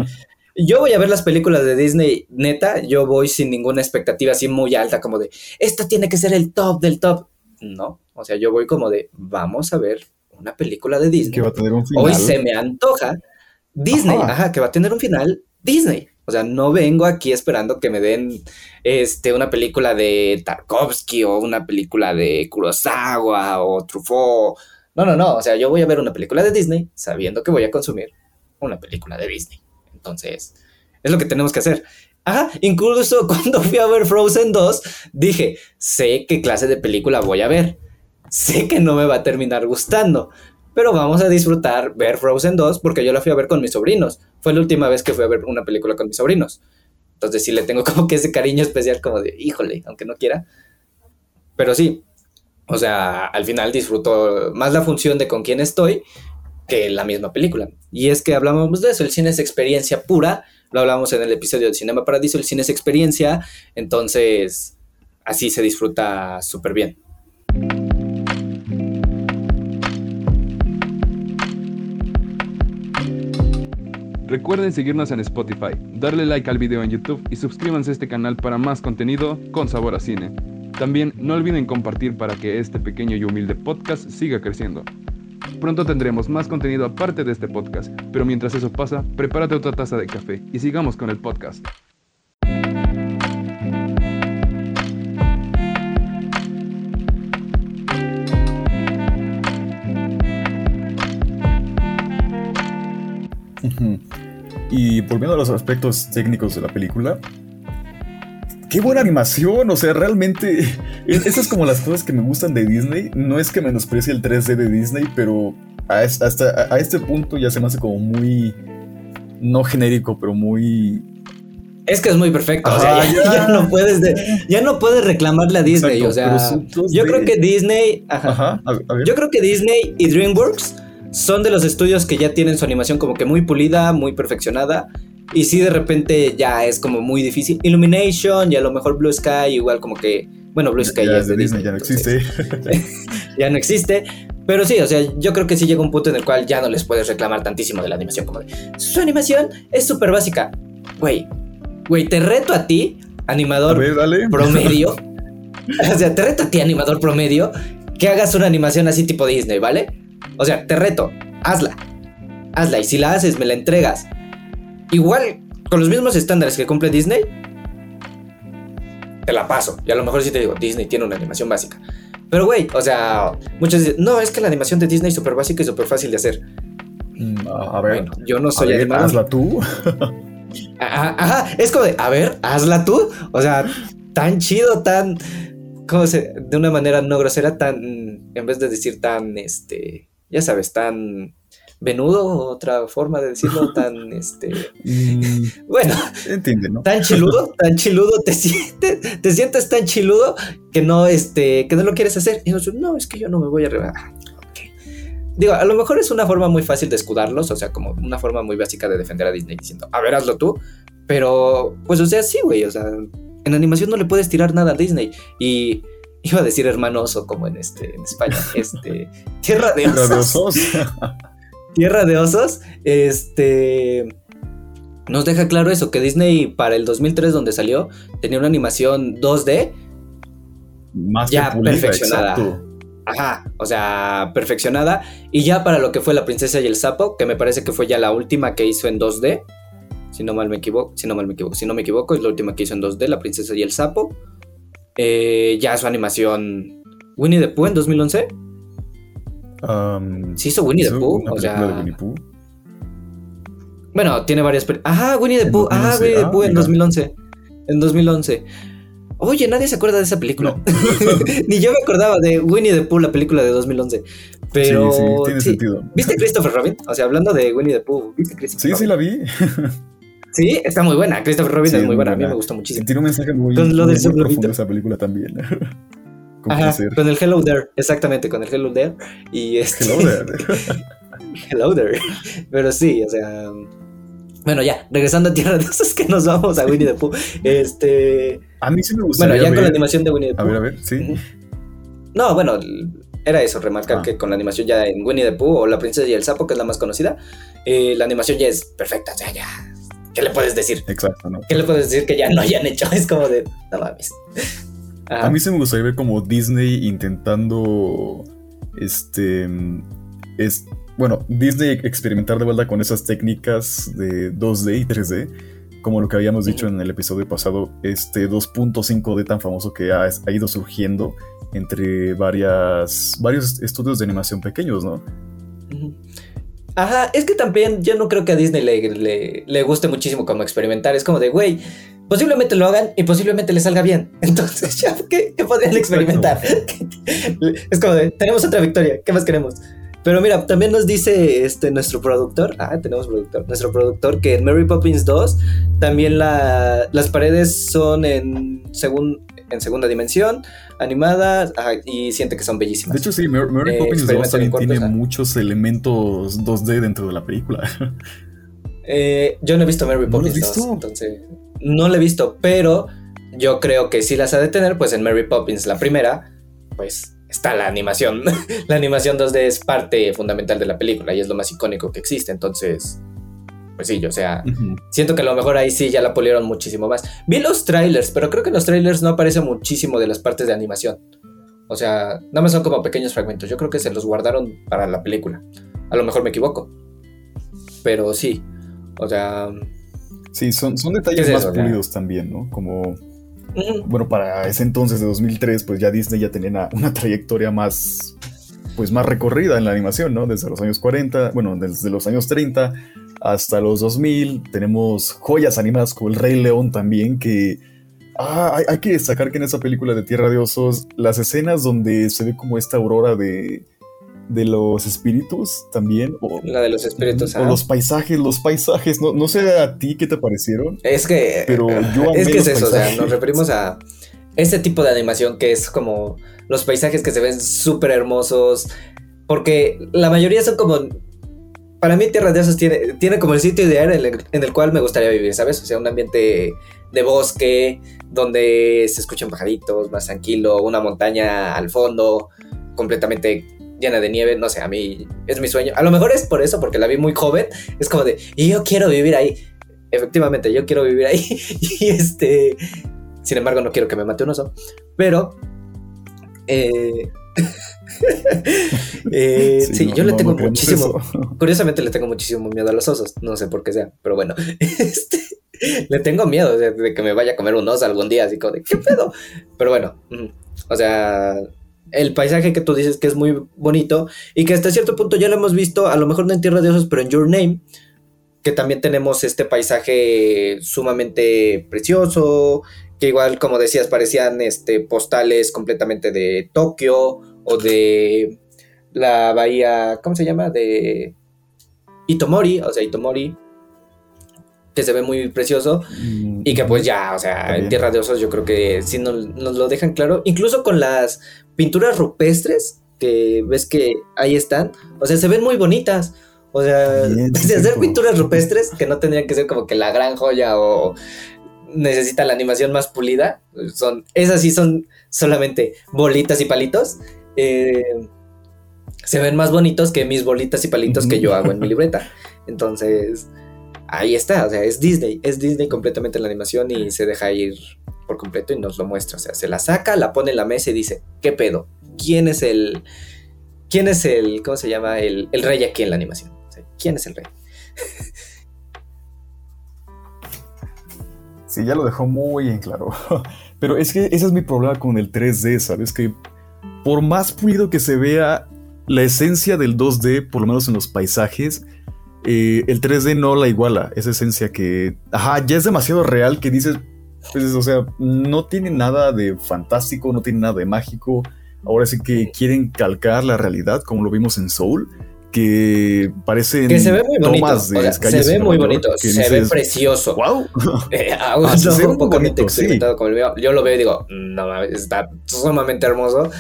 Speaker 3: Yo voy a ver las películas de Disney, neta, yo voy sin ninguna expectativa así muy alta, como de, esto tiene que ser el top del top. No, o sea, yo voy como de, vamos a ver una película de Disney.
Speaker 2: Que va a tener un final.
Speaker 3: Hoy se me antoja Disney,
Speaker 2: Ajá.
Speaker 3: ajá. que va a tener un final Disney. O sea, no vengo aquí esperando que me den este, una película de Tarkovsky o una película de Kurosawa o Truffaut. No, no, no. O sea, yo voy a ver una película de Disney sabiendo que voy a consumir una película de Disney. Entonces, es lo que tenemos que hacer. Ajá, incluso cuando fui a ver Frozen 2, dije, sé qué clase de película voy a ver. Sé que no me va a terminar gustando, pero vamos a disfrutar ver Frozen 2 porque yo la fui a ver con mis sobrinos. Fue la última vez que fui a ver una película con mis sobrinos. Entonces sí le tengo como que ese cariño especial como de, híjole, aunque no quiera. Pero sí, o sea, al final disfruto más la función de con quién estoy que la misma película. Y es que hablábamos de eso, el cine es experiencia pura, lo hablamos en el episodio de Cinema Paradiso, el cine es experiencia, entonces así se disfruta súper bien.
Speaker 4: Recuerden seguirnos en Spotify, darle like al video en YouTube y suscríbanse a este canal para más contenido con sabor a cine. También no olviden compartir para que este pequeño y humilde podcast siga creciendo. Pronto tendremos más contenido aparte de este podcast, pero mientras eso pasa, prepárate otra taza de café y sigamos con el podcast.
Speaker 2: Y volviendo a los aspectos técnicos de la película. Qué buena animación, o sea, realmente es- esas como las cosas que me gustan de Disney. No es que menosprecie el 3D de Disney, pero a, es- hasta a, este punto ya se me hace como muy no genérico, pero muy
Speaker 3: Es que es muy perfecto, o
Speaker 2: Ajá,
Speaker 3: sea, ya, no puedes de- ya no puedes reclamarle a Disney,
Speaker 2: Exacto,
Speaker 3: o sea, yo creo que Disney, ajá,
Speaker 2: Ajá, a, a ver.
Speaker 3: Yo creo que Disney y DreamWorks son de los estudios que ya tienen su animación como que muy pulida, muy perfeccionada. Y sí, de repente ya es como muy difícil. Illumination y a lo mejor Blue Sky, igual como que. Bueno, Blue Sky ya, es de Disney.
Speaker 2: ya no
Speaker 3: entonces,
Speaker 2: existe.
Speaker 3: Ya no existe. Pero sí, o sea, yo creo que sí llega un punto en el cual ya no les puedes reclamar tantísimo de la animación. Como de. Su animación es súper básica. Güey, güey, te reto a ti,
Speaker 2: A
Speaker 3: animador
Speaker 2: ver,
Speaker 3: promedio. o sea, te reto a ti, animador promedio, que hagas una animación así tipo Disney, ¿vale? O sea, te reto, hazla. Hazla. Y si la haces, me la entregas. Igual, con los mismos estándares que cumple Disney, te la paso. Y a lo mejor sí te digo, Disney tiene una animación básica. Pero, güey, o sea, muchos dicen, no, es que la animación de Disney es súper básica y súper fácil de hacer.
Speaker 2: Mm, A, ver,
Speaker 3: Bueno, yo no soy animador.
Speaker 2: hazla tú.
Speaker 3: Ajá, ajá, es como de, a ver, hazla tú. O sea, tan chido, tan. ¿Cómo se.? De una manera no grosera, tan. En vez de decir tan, este. Ya sabes, tan. Venudo, otra forma de decirlo, tan, este.
Speaker 2: Mm,
Speaker 3: Bueno,
Speaker 2: entiende, ¿no?
Speaker 3: tan chiludo, tan chiludo, te sientes, te sientes tan chiludo que no, este, que no lo quieres hacer. Y nosotros, no, es que yo no me voy a revelar. Ok, digo, a lo mejor es una forma muy fácil de escudarlos, o sea, como una forma muy básica de defender a Disney diciendo, a ver, hazlo tú. Pero, pues, o sea, sí, güey, o sea, en animación no le puedes tirar nada a Disney. Y iba a decir hermanoso como en este en España, este Tierra de
Speaker 2: Tierra de
Speaker 3: Osos. Tierra de Osos, este nos deja claro eso que Disney para el 2003 donde salió tenía una animación 2D,
Speaker 2: Más
Speaker 3: Ya,
Speaker 2: pulida,
Speaker 3: perfeccionada.
Speaker 2: exacto.
Speaker 3: ajá, o sea, perfeccionada y ya para lo que fue La princesa y el sapo, que me parece que fue ya la última que hizo en 2D. Si no mal me equivoco, si no mal me equivoco, si no me equivoco, es la última que hizo en 2D, La princesa y el sapo. Eh, ya su animación Winnie the Pooh en 2011.
Speaker 2: Am,
Speaker 3: Sí hizo Winnie the Pooh, o
Speaker 2: película de
Speaker 3: sea,
Speaker 2: Winnie Pooh.
Speaker 3: bueno, tiene varias pel- Ajá, Winnie the Pooh, ah,
Speaker 2: 2011,
Speaker 3: Winnie the
Speaker 2: ah,
Speaker 3: Pooh en
Speaker 2: mira.
Speaker 3: 2011. En 2011. Oye, nadie se acuerda de esa película.
Speaker 2: No.
Speaker 3: Ni yo me acordaba de Winnie the Pooh, la película de 2011. Pero
Speaker 2: sí, sí, tiene
Speaker 3: sí.
Speaker 2: sentido.
Speaker 3: ¿Viste Christopher Robin? O sea, hablando de Winnie the Pooh, ¿viste Christopher
Speaker 2: Sí, sí
Speaker 3: Robin?
Speaker 2: la vi.
Speaker 3: Sí, está muy buena. Christopher Robin
Speaker 2: Sí,
Speaker 3: es muy buena. A mí me gustó muchísimo.
Speaker 2: Tiene un mensaje muy,
Speaker 3: Con lo
Speaker 2: muy,
Speaker 3: del
Speaker 2: muy profundo esa película también. Con
Speaker 3: Ajá, con el Hello There, exactamente, con el Hello There. Y este,
Speaker 2: Hello there.
Speaker 3: Hello There. Pero sí, o sea. Bueno, ya, regresando a Tierra de Osos, que nos vamos a Winnie the Pooh. Este.
Speaker 2: A mí sí me gustaría
Speaker 3: Bueno, ya con la animación de Winnie the
Speaker 2: A
Speaker 3: Pooh.
Speaker 2: ver, a ver, sí.
Speaker 3: No, bueno, era eso, remarcar
Speaker 2: Ah.
Speaker 3: que con la animación ya en Winnie the Pooh o La Princesa y el Sapo, que es la más conocida, eh, la animación ya es perfecta, sea, ya. ¿Qué le puedes decir?
Speaker 2: Exacto, ¿no?
Speaker 3: ¿Qué le puedes decir que ya no hayan hecho? Es como de, no mames. Ajá.
Speaker 2: A mí sí me gustaría ver como Disney intentando. Este. Es. Bueno, Disney experimentar de vuelta con esas técnicas de 2D y 3D. Como lo que habíamos dicho en el episodio pasado, este 2.5D tan famoso que ha, ha ido surgiendo entre varias, varios estudios de animación pequeños, ¿no?
Speaker 3: Ajá, es que también yo no creo que a Disney le, le- le guste muchísimo como experimentar. Es como de, güey, posiblemente lo hagan y posiblemente le salga bien. Entonces, ya, ¿qué, qué podrían experimentar? es como de, tenemos otra victoria, ¿qué más queremos? Pero mira, también nos dice este nuestro productor, ah, tenemos productor, nuestro productor que en Mary Poppins 2 también la- las paredes son en, segun- en segunda dimensión, animadas, ajá, y siente que son bellísimas.
Speaker 2: De hecho, sí, Mary, Mary
Speaker 3: Eh,
Speaker 2: Poppins 2
Speaker 3: experimentan
Speaker 2: también
Speaker 3: cortos,
Speaker 2: tiene muchos elementos 2D dentro de la película.
Speaker 3: Eh, yo no he visto Mary
Speaker 2: ¿No
Speaker 3: Poppins 2,
Speaker 2: visto?
Speaker 3: entonces no la he visto, pero yo creo que si las ha de tener, pues en Mary Poppins la primera, pues está la animación. la animación 2D es parte fundamental de la película y es lo más icónico que existe, entonces, pues sí, yo, o sea, siento que a lo mejor ahí sí ya la pulieron muchísimo más. Vi los trailers, pero creo que en los trailers no aparece muchísimo de las partes de animación. O sea, nada más son como pequeños fragmentos. Yo creo que se los guardaron para la película. A lo mejor me equivoco. Pero sí. O sea.
Speaker 2: Sí, son, son
Speaker 3: ¿Qué
Speaker 2: detalles
Speaker 3: es
Speaker 2: más
Speaker 3: eso,
Speaker 2: pulidos también, ¿no? Como, bueno, para ese entonces de 2003, pues ya Disney ya tenía una, una trayectoria más, pues más recorrida en la animación, ¿no? Desde los años 40, bueno, desde los años 30 hasta los 2000, tenemos joyas animadas como El Rey León también, que... Ah, hay, hay que destacar que en esa película de Tierra de Osos, las escenas donde se ve como esta aurora de, de los espíritus también, o,
Speaker 3: La de los espíritus.
Speaker 2: o los paisajes, los paisajes, no, no sé a ti qué te parecieron.
Speaker 3: Es que.
Speaker 2: Pero yo amé
Speaker 3: Es que es eso, o sea, nos referimos a ese tipo de animación que es como los paisajes que se ven súper hermosos. Porque la mayoría son como. Para mí, Tierra de Osos tiene, tiene como el sitio ideal en el, en el cual me gustaría vivir, ¿sabes? O sea, un ambiente de bosque, donde se escuchan pajaritos, más tranquilo, una montaña al fondo, completamente llena de nieve. No sé, a mí es mi sueño. A lo mejor es por eso, porque la vi muy joven. Es como de, y yo quiero vivir ahí. Efectivamente, yo quiero vivir ahí. y este. Sin embargo, no quiero que me mate un oso. Pero. eh, eh, sí,
Speaker 2: no,
Speaker 3: yo le tengo
Speaker 2: no
Speaker 3: muchísimo. Curiosamente le tengo muchísimo miedo a los osos. No sé por qué sea, pero bueno. Este, le tengo miedo de, de que me vaya a comer un oso algún día, así como de, ¿qué pedo? Pero bueno, o sea, el paisaje que tú dices que es muy bonito y que hasta cierto punto ya lo hemos visto, a lo mejor no en Tierra de Osos, pero en Your Name, que también tenemos este paisaje sumamente precioso, que igual, como decías, parecían este, postales completamente de Tokio o de la bahía, ¿cómo se llama? De Itomori, o sea, Itomori, que se ve muy precioso y que pues ya, o sea, en
Speaker 2: También.
Speaker 3: Tierra de Osos yo creo que sí nos, nos lo dejan claro, incluso con las pinturas rupestres que ves que ahí están, o sea, se ven muy bonitas. O sea,
Speaker 2: Bien, sí,
Speaker 3: de hacer pinturas rupestres que no tendrían que ser como que la gran joya o necesita la animación más pulida. Son, esas sí son solamente bolitas y palitos. Eh, se ven más bonitos que mis bolitas y palitos que yo hago en mi libreta. Entonces, ahí está. O sea, es Disney. Es Disney completamente en la animación y se deja ir por completo y nos lo muestra. O sea, se la saca, la pone en la mesa y dice, ¿qué pedo? ¿Quién es el... ¿Quién es el... ¿Cómo se llama? El, el rey aquí en la animación. O sea, ¿Quién es el rey?
Speaker 2: Sí, ya lo dejó muy en claro. Pero es que ese es mi problema con el 3D, ¿sabes? Que por más pulido que se vea la esencia del 2D, por lo menos en los paisajes, eh, el 3D no la iguala. Esa esencia que, ajá, ya es demasiado real que dices, pues, o sea, no tiene nada de fantástico, no tiene nada de mágico. Ahora sí que quieren calcar la realidad, como lo vimos en Soul, que parecen
Speaker 3: Que se ve muy bonito.
Speaker 2: tomas de
Speaker 3: o sea,
Speaker 2: las calles
Speaker 3: se ve muy bonito. Se ve precioso.
Speaker 2: ¡Wow!
Speaker 3: Eh, aún
Speaker 2: Ah, se
Speaker 3: no
Speaker 2: ve muy
Speaker 3: pocamente
Speaker 2: bonito,
Speaker 3: experimentado como el mío. Yo lo veo y digo, no está sumamente hermoso.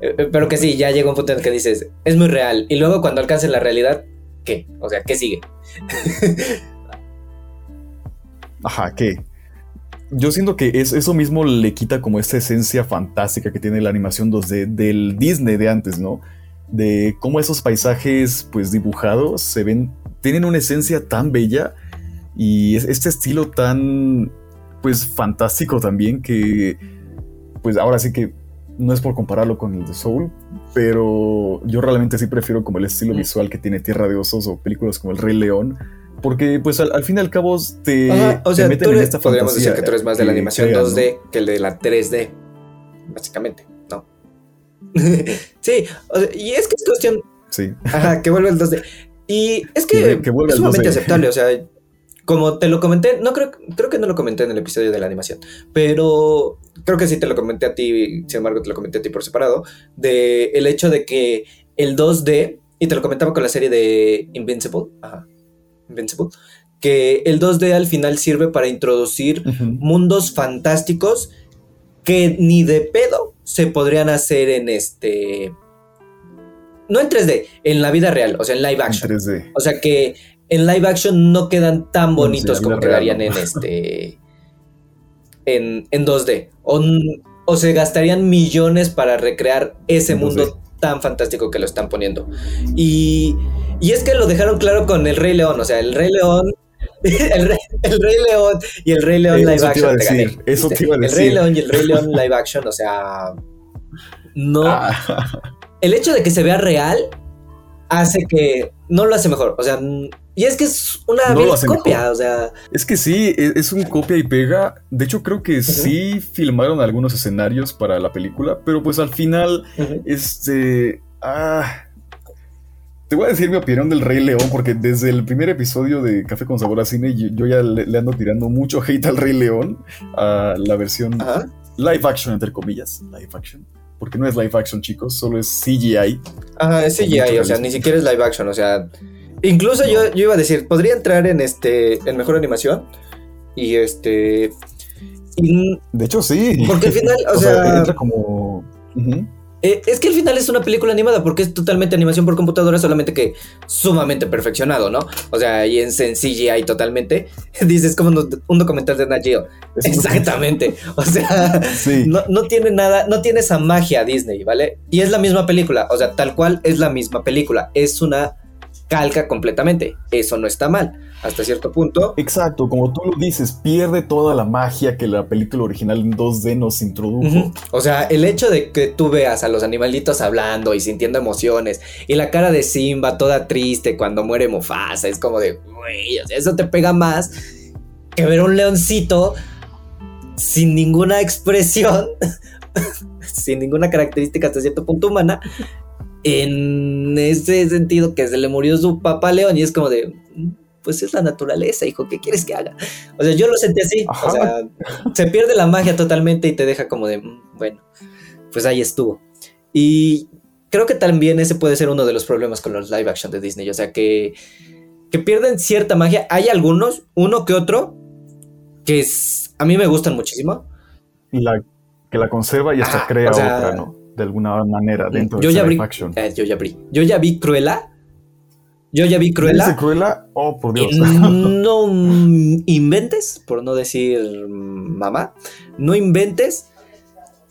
Speaker 3: Eh, eh, pero que sí, ya llega un punto en el que dices, es muy real. Y luego cuando alcance la realidad, ¿qué? O sea, ¿qué sigue?
Speaker 2: Ajá, ¿qué? Yo siento que es, eso mismo le quita como esta esencia fantástica que tiene la animación 2D del Disney de antes, ¿no? De cómo esos paisajes, pues dibujados, se ven, tienen una esencia tan bella y es este estilo tan, pues fantástico también que, pues ahora sí que no es por compararlo con el de Soul, pero yo realmente sí prefiero como el estilo
Speaker 3: Mm.
Speaker 2: visual que tiene Tierra de Osos o películas como El Rey León, porque pues al, al fin y al cabo te,
Speaker 3: Ajá, o
Speaker 2: te
Speaker 3: sea,
Speaker 2: meten
Speaker 3: tú
Speaker 2: en esta
Speaker 3: podríamos
Speaker 2: fantasía
Speaker 3: decir que tú eres más de la
Speaker 2: que
Speaker 3: animación
Speaker 2: crean, ¿no?
Speaker 3: 2D que el de la 3D. Básicamente. sí, o sea, y es que es cuestión
Speaker 2: Sí.
Speaker 3: Ajá, que vuelve el 2D. Y es que, es sumamente
Speaker 2: 2D.
Speaker 3: aceptable, o sea, como te lo comenté, no creo, creo que no lo comenté en el episodio de la animación, pero creo que sí te lo comenté a ti, sin embargo te lo comenté a ti por separado, de el hecho de que el 2D, y te lo comentaba con la serie de Invincible, ajá, Invincible, que el 2D al final sirve para introducir mundos fantásticos que ni de pedo se podrían hacer en este. No en 3D, en la vida real, o sea, en live
Speaker 2: En
Speaker 3: action.
Speaker 2: 3D.
Speaker 3: O sea que en live action no quedan tan bonitos como
Speaker 2: real,
Speaker 3: quedarían
Speaker 2: ¿no?
Speaker 3: en este. En, en 2D. O, o se gastarían millones para recrear ese
Speaker 2: En
Speaker 3: mundo tan fantástico que lo están poniendo. Y, y es que lo dejaron claro con el Rey León. O sea, el Rey León. El Rey, el Rey León y el Rey León
Speaker 2: Eso
Speaker 3: live
Speaker 2: te iba a
Speaker 3: action. te gané,
Speaker 2: decir, eso te iba a
Speaker 3: El Rey
Speaker 2: decir.
Speaker 3: León y el Rey León live action, o sea. No.
Speaker 2: Ah,
Speaker 3: El hecho de que se vea real hace que. No lo hace mejor. O sea. Y es que es una
Speaker 2: No
Speaker 3: copia.
Speaker 2: mejor.
Speaker 3: O sea.
Speaker 2: es que sí, e- es un copia y pega. De hecho, creo que sí filmaron algunos escenarios para la película, pero pues al final, este. Ah, te voy a decir mi opinión del Rey León, porque desde el primer episodio de Café con Sabor a Cine, yo, yo ya le, le ando tirando mucho hate al Rey León, a la versión
Speaker 3: Ajá.
Speaker 2: live action, entre comillas. Live action. Porque no es live action, chicos, solo es CGI.
Speaker 3: Ajá, es CGI, o sea, ni siquiera es live action, o sea. Incluso yo, yo iba a decir, podría entrar en este. en mejor animación. Y este. y-
Speaker 2: De hecho, sí.
Speaker 3: porque al final, o,
Speaker 2: O sea,
Speaker 3: sea.
Speaker 2: entra como. Ujú.
Speaker 3: Eh, es que al final es una película animada porque es totalmente animación por computadora, solamente que sumamente perfeccionado, ¿no? O sea, y en, en CGI totalmente. Dices como un, un documental de Nat Geo. Exactamente. O sea,
Speaker 2: Sí.
Speaker 3: no, no tiene nada, no tiene esa magia Disney, ¿vale? Y es la misma película, o sea, tal cual es la misma película. Es una calca completamente. Eso no está mal, hasta cierto punto.
Speaker 2: Exacto, como tú lo dices, pierde toda la magia que la película original en 2D nos introdujo.
Speaker 3: O sea, el hecho de que tú veas a los animalitos hablando y sintiendo emociones y la cara de Simba toda triste cuando muere Mufasa, es como de, güey, o sea, eso te pega más que ver un leoncito sin ninguna expresión, sin ninguna característica hasta cierto punto humana, en ese sentido que se le murió su papá león y es como de, "Mm, pues es la naturaleza, hijo, ¿qué quieres que haga? O sea, yo lo sentí así,
Speaker 2: Ajá.
Speaker 3: o sea, se pierde la magia totalmente y te deja como de, "Mm, bueno, pues ahí estuvo. Y creo que también ese puede ser uno de los problemas con los live action de Disney, o sea, que, que pierden cierta magia. Hay algunos, uno que otro, que es, a mí me gustan muchísimo.
Speaker 2: Y la, que la conserva y hasta crea
Speaker 3: o sea,
Speaker 2: otra, ¿no? De alguna manera dentro
Speaker 3: yo
Speaker 2: de
Speaker 3: ya
Speaker 2: live action.
Speaker 3: eh, yo ya vi, yo ya vi Cruella. Yo ya vi
Speaker 2: ¿Dice
Speaker 3: Cruella.
Speaker 2: Cruella? Oh, por Dios.
Speaker 3: Y no inventes, por no decir mamá, no inventes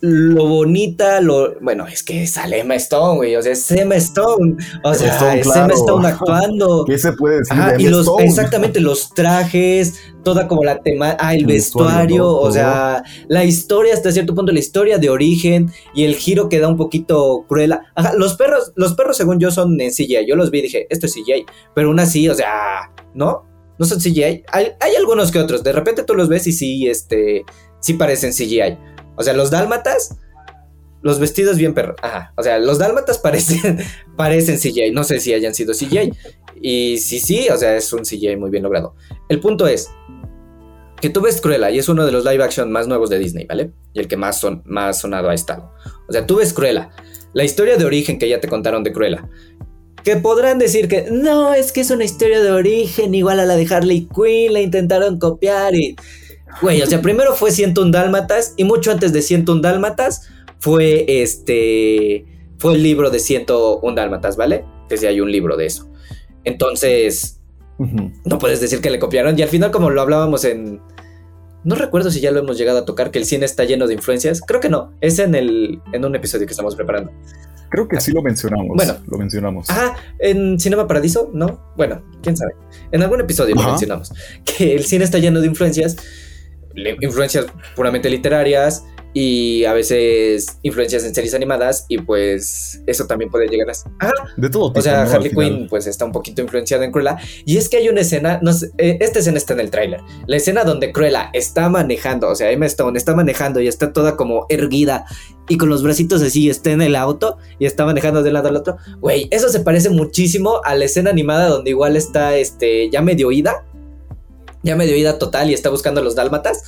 Speaker 3: lo bonita, lo. Bueno, es que es Emma Stone, güey. O sea, es Emma Stone. O sea,
Speaker 2: Stone,
Speaker 3: es
Speaker 2: claro.
Speaker 3: Emma Stone actuando.
Speaker 2: ¿Qué se puede decir
Speaker 3: Ajá,
Speaker 2: de
Speaker 3: y los,
Speaker 2: Stone?
Speaker 3: exactamente los trajes, toda como la tema, ah, el,
Speaker 2: El
Speaker 3: vestuario, o sea, la historia hasta cierto punto, la historia de origen y el giro que da un poquito cruel. Ajá, los perros, los perros según yo son en CGI, yo los vi y dije, esto es CGI, pero aún así, o sea, ¿no? No son CGI. Hay, hay algunos que otros, de repente tú los ves y sí, este, sí parecen CGI. O sea, los dálmatas, los vestidos bien perros, ajá, o sea, los dálmatas parecen, parecen CGI, no sé si hayan sido CGI. Y sí, sí, o sea, es un CGI muy bien logrado. El punto es que tú ves Cruella y es uno de los live action más nuevos de Disney, ¿vale? Y el que más, son, más sonado ha estado. O sea, tú ves Cruella, la historia de origen que ya te contaron de Cruella. Que podrán decir que no, es que es una historia de origen igual a la de Harley Quinn, la intentaron copiar y. Güey, o sea, primero fue 101 Dálmatas y mucho antes de 101 Dálmatas fue este. Fue el libro de 101 Dálmatas, ¿vale? Que sí hay un libro de eso. Entonces, no puedes decir que le copiaron. Y al final, como lo hablábamos en. No recuerdo si ya lo hemos llegado a tocar, que el cine está lleno de influencias. Creo que no. Es en el. en un episodio que estamos preparando.
Speaker 2: Creo que sí lo mencionamos.
Speaker 3: Bueno.
Speaker 2: lo mencionamos.
Speaker 3: Ajá, en Cinema Paradiso, ¿no? Bueno, quién sabe. En algún episodio lo mencionamos. Que el cine está lleno de influencias. Influencias puramente literarias. Y a veces influencias en series animadas. Y pues eso también puede llegar a. Ajá,
Speaker 2: De todo tipo.
Speaker 3: O sea, Harley. Quinn pues está un poquito influenciada en Cruella. Y es que hay una escena, no sé, eh, esta escena está en el tráiler. La escena donde Cruella está manejando, o sea, Emma Stone está manejando y está toda como erguida y con los bracitos así, está en el auto y está manejando de un lado al otro. Güey, eso se parece muchísimo a la escena animada donde igual está, este, ya medio ida. Ya medio ida total y está buscando a los dálmatas.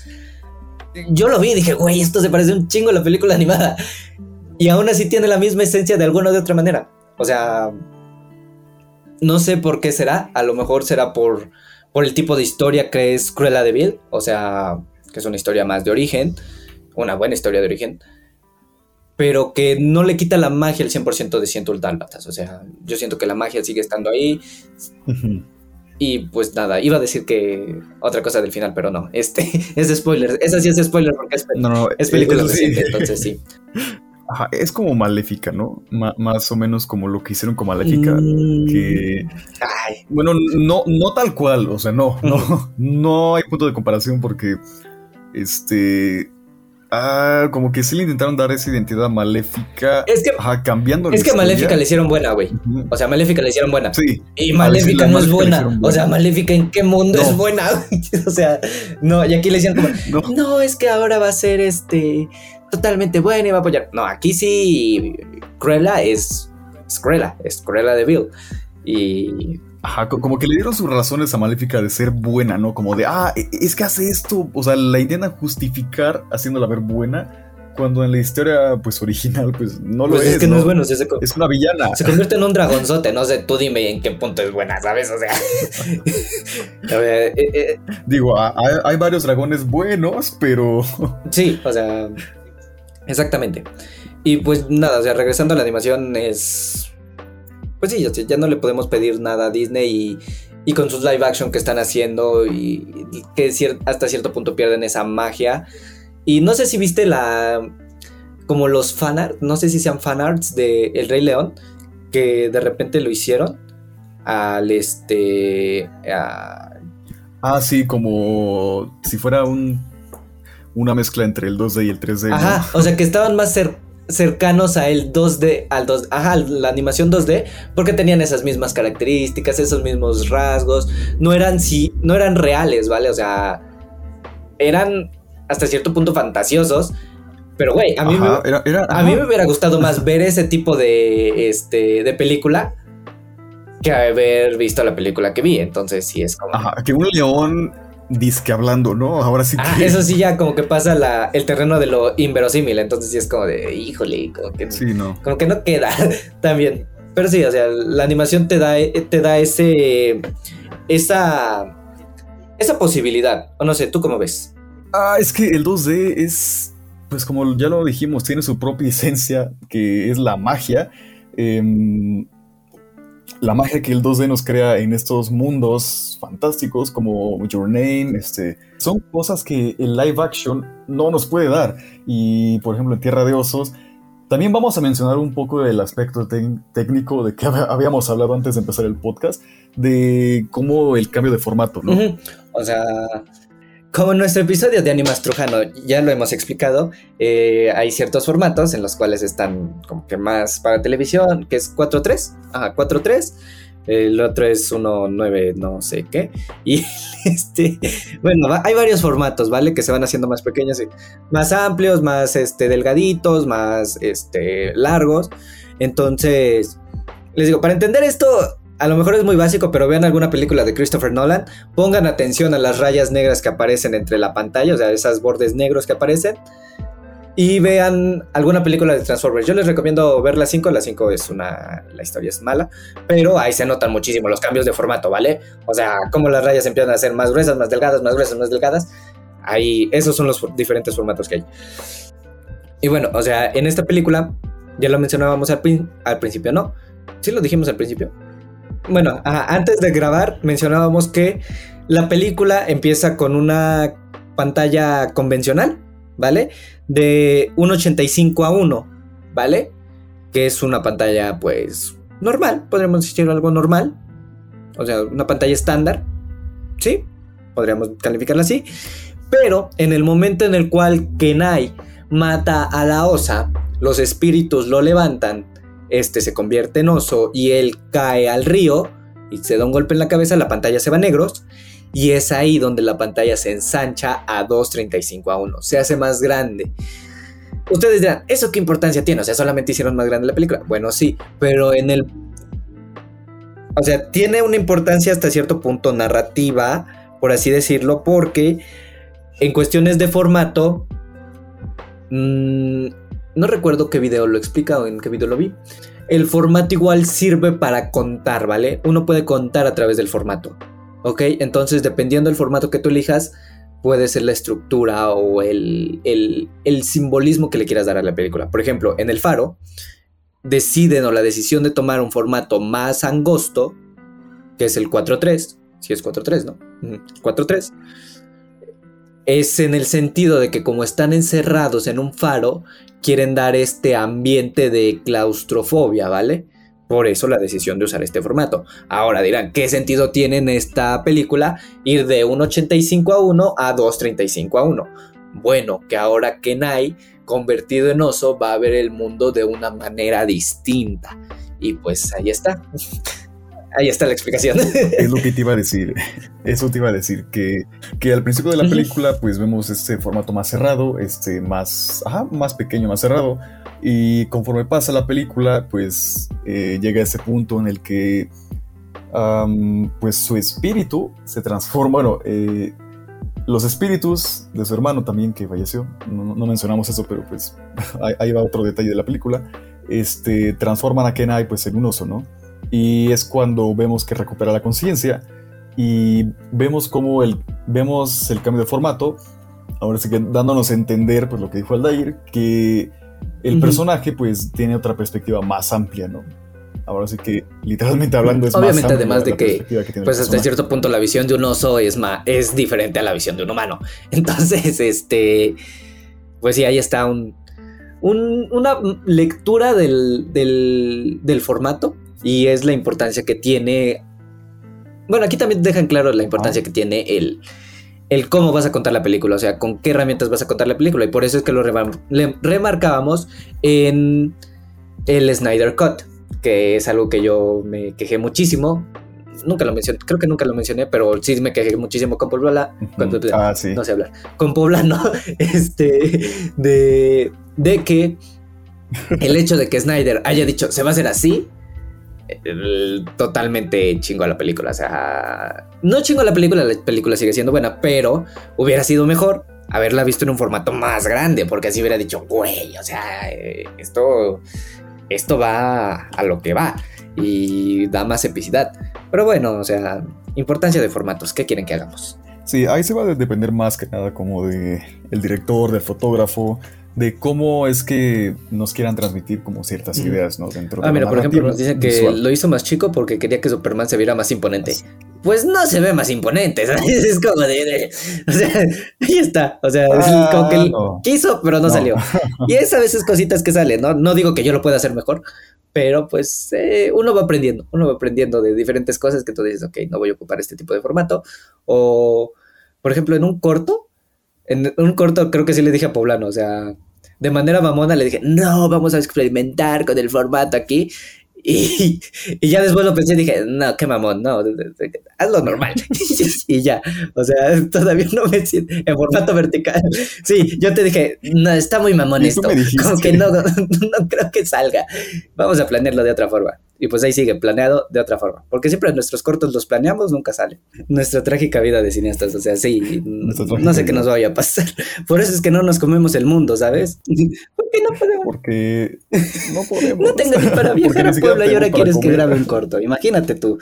Speaker 3: Yo lo vi y dije, güey, esto se parece un chingo a la película animada. Y aún así tiene la misma esencia de alguna o de otra manera. O sea, no sé por qué será. A lo mejor será por, por el tipo de historia que es Cruella de Vil. O sea, que es una historia más de origen. Una buena historia de origen. Pero que no le quita la magia al 100% de 101 Dálmatas. O sea, yo siento que la magia sigue estando ahí.
Speaker 2: Ujú.
Speaker 3: Y pues nada, iba a decir que otra cosa del final, pero no. Este es de spoiler. Esa sí es de spoiler porque es,
Speaker 2: No, no,
Speaker 3: es película
Speaker 2: sí.
Speaker 3: reciente, entonces sí.
Speaker 2: Ajá, es como maléfica, ¿no? Más o menos como lo que hicieron con maléfica.
Speaker 3: Mm,
Speaker 2: Que.
Speaker 3: Ay,
Speaker 2: Bueno, no, no tal cual, o sea, no, no, no hay punto de comparación porque. Este. Ah, como que sí le intentaron dar esa identidad maléfica.
Speaker 3: Es que,
Speaker 2: Ajá, cambiando.
Speaker 3: es que. Maléfica le hicieron buena, güey. O sea, Maléfica le hicieron buena.
Speaker 2: Sí,
Speaker 3: Y Maléfica no es buena. O sea. Maléfica en qué mundo
Speaker 2: No.
Speaker 3: es buena. o sea, no, y aquí le hicieron como,
Speaker 2: no.
Speaker 3: no, es que ahora va a ser este totalmente buena y va a apoyar. No, aquí sí Cruella es, es Cruella, es Cruella de Bill. Y
Speaker 2: Ajá, como que le dieron sus razones a Maléfica de ser buena, ¿no? Como de, ah, e- es que hace esto. O sea, la intentan justificar haciéndola ver buena. Cuando en la historia, pues original, pues no lo
Speaker 3: pues
Speaker 2: es.
Speaker 3: es, que no, es bueno, sea, se,
Speaker 2: Es una villana.
Speaker 3: se convierte en un dragonzote. No sé, tú dime en qué punto es buena, ¿sabes? O sea, a ver, eh, eh,
Speaker 2: Digo, hay, hay varios dragones buenos, pero.
Speaker 3: Sí, o sea, exactamente. Y pues nada, o sea, regresando a la animación es... Pues sí, ya, no le podemos pedir nada a Disney y, y con sus live action que están haciendo y, y que cier- hasta cierto punto pierden esa magia. Y no sé si viste la... Como los fanarts, no sé si sean fanarts de El Rey León, que de repente lo hicieron al este... a-
Speaker 2: Ah, sí, como si fuera un. Una mezcla entre el 2D y el 3D. ¿no?
Speaker 3: Ajá, o sea que estaban más cer- cercanos a el 2D, al 2, ajá, la animación 2D, porque tenían esas mismas características, esos mismos rasgos, no eran sí, no eran reales, ¿vale? O sea, eran hasta cierto punto fantasiosos, pero güey, a mí
Speaker 2: Ajá,
Speaker 3: me,
Speaker 2: era, era-
Speaker 3: a mí me hubiera gustado más ver ese tipo de este de película que haber visto la película que vi, entonces sí es como
Speaker 2: Ajá, que un león disque hablando, ¿no? Ahora sí que.
Speaker 3: Ah, eso sí ya como que pasa la, el terreno de lo inverosímil, entonces sí es como de, híjole, como que,
Speaker 2: Sí, no.
Speaker 3: como que no queda también. Pero sí, o sea, la animación te da, te da ese, esa, esa posibilidad. O no sé, ¿tú cómo ves?
Speaker 2: Ah, es que el 2D es. pues como ya lo dijimos, tiene su propia esencia, que es la magia. Em, la magia que el 2D nos crea en estos mundos fantásticos como Your Name, este, son cosas que el live action no nos puede dar. Y por ejemplo en Tierra de Osos, también vamos a mencionar un poco del aspecto técnico de que habíamos hablado antes de empezar el podcast, de cómo el cambio de formato, ¿no?
Speaker 3: O sea, como en nuestro episodio de Animas Trujano ya lo hemos explicado, eh, hay ciertos formatos en los cuales están como que más para televisión, que es 4.3, ajá, 4.3, el otro es 1.9 no sé qué, y este, bueno, hay varios formatos, ¿vale? Que se van haciendo más pequeños, más amplios, más este, delgaditos, más este, largos, entonces, les digo, para entender esto a lo mejor es muy básico, pero vean alguna película de Christopher Nolan, pongan atención a las rayas negras que aparecen entre la pantalla, o sea, esos bordes negros que aparecen, y vean alguna película de Transformers. Yo les recomiendo ver la 5, la 5 es una, la historia es mala, pero ahí se notan muchísimo los cambios de formato, ¿vale? O sea, cómo las rayas empiezan a ser más gruesas, más delgadas, más gruesas, más delgadas. Ahí, esos son los diferentes formatos que hay. Y bueno, o sea, en esta película, ya lo mencionábamos al, al principio, ¿no? Sí lo dijimos al principio bueno, antes de grabar mencionábamos que la película empieza con una pantalla convencional, ¿vale? De 1.85 a 1, ¿vale? Que es una pantalla pues normal, podríamos decir algo normal. O sea, una pantalla estándar, ¿sí? Podríamos calificarla así. Pero en el momento en el cual Kenai mata a la osa, los espíritus lo levantan este se convierte en oso y él cae al río y se da un golpe en la cabeza, la pantalla se va a negros y es ahí donde la pantalla se ensancha a 2.35 a 1, se hace más grande. Ustedes dirán, ¿eso qué importancia tiene? O sea, solamente hicieron más grande la película. Bueno, sí, pero en el... O sea, tiene una importancia hasta cierto punto narrativa, por así decirlo, porque en cuestiones de formato... Mmm, no recuerdo qué video lo explica o en qué video lo vi. El formato igual sirve para contar, ¿vale? Uno puede contar a través del formato. ¿Ok? Entonces, dependiendo del formato que tú elijas, puede ser la estructura o el, el, simbolismo que le quieras dar a la película. Por ejemplo, en El Faro, deciden o la decisión de tomar un formato más angosto, que es el 4.3, si es 4.3, ¿no? 4.3 es en el sentido de que como están encerrados en un faro, quieren dar este ambiente de claustrofobia, ¿vale? Por eso la decisión de usar este formato. Ahora dirán, ¿qué sentido tiene en esta película ir de 1.85 a 1 a 2.35 a 1? Bueno, que ahora Kenai, convertido en oso, va a ver el mundo de una manera distinta. Y pues ahí está. Ahí está la explicación.
Speaker 2: Es lo que te iba a decir. Eso te iba a decir. Que, que al principio de la película, pues vemos este formato más cerrado, este más, ajá, más pequeño, más cerrado. Y conforme pasa la película, pues eh, llega a ese punto en el que pues su espíritu se transforma. Bueno, eh, los espíritus de su hermano también que falleció, no, mencionamos eso, pero pues ahí, va otro detalle de la película, este, transforman a Kenai pues en un oso, ¿no? Y es cuando vemos que recupera la conciencia y vemos cómo el, vemos el cambio de formato, ahora sí que dándonos a entender pues lo que dijo Aldair, que el personaje pues tiene otra perspectiva más amplia, ¿no? Ahora sí que literalmente hablando es
Speaker 3: Obviamente además de que, pues hasta cierto punto la visión de un oso es más es diferente a la visión de un humano. Entonces, este pues sí, ahí está un, una lectura del, del, del formato y es la importancia que tiene. Bueno, aquí también dejan claro la importancia que tiene el, el cómo vas a contar la película, o sea, con qué herramientas vas a contar la película. Y por eso es que lo remarcábamos en el Snyder Cut, que es algo que yo me quejé muchísimo. Nunca lo mencioné, creo que nunca lo mencioné, pero sí me quejé muchísimo con Poblano. ah, sí. No sé hablar. Con Poblano, este, de, de que el hecho de que Snyder haya dicho se va a hacer así totalmente chingo a la película. O sea, no chingo a la película, la película sigue siendo buena, pero hubiera sido mejor haberla visto en un formato más grande, porque así hubiera dicho, güey, o sea, esto, esto va a lo que va y da más epicidad. Pero bueno, o sea, importancia de formatos, ¿qué quieren que hagamos?
Speaker 2: Sí, ahí se va a depender más que nada como de el director, del fotógrafo, de cómo es que nos quieran transmitir como ciertas ideas, ¿no? Dentro de
Speaker 3: Ah, mira, por ejemplo, nos dicen que
Speaker 2: visual.
Speaker 3: lo hizo más chico porque quería que Superman se viera más imponente. Pues no se ve más imponente, ¿sabes? Es como de. de- o sea, ahí está. O sea, es
Speaker 2: Ah,
Speaker 3: como que él
Speaker 2: no.
Speaker 3: quiso, pero no,
Speaker 2: No.
Speaker 3: salió. Y es a veces cositas que salen, ¿no? No digo que yo lo pueda hacer mejor, pero pues eh, uno va aprendiendo. Uno va aprendiendo de diferentes cosas que tú dices, ok, no voy a ocupar este tipo de formato. O, por ejemplo, en un corto, en un corto creo que sí le dije a Poblano, o sea, de manera mamona le dije, no, vamos a experimentar con el formato aquí. Y, y ya después lo pensé y dije, no, qué mamón, no, hazlo normal. y ya, o sea, todavía no me siento en formato vertical. Sí, yo te dije, no, está muy mamón esto. Como que no, no creo que salga. Vamos a planearlo de otra forma. Y pues ahí sigue, planeado de otra forma. Porque siempre nuestros cortos los planeamos, nunca sale. Nuestra trágica vida de cineastas, o sea, sí, no sé qué nos vaya a pasar. Por eso es que no nos comemos el mundo, ¿sabes? Porque no podemos.
Speaker 2: Porque no podemos.
Speaker 3: No tengo ni para viajar a Puebla y ahora quieres que grabe un corto. Imagínate tú.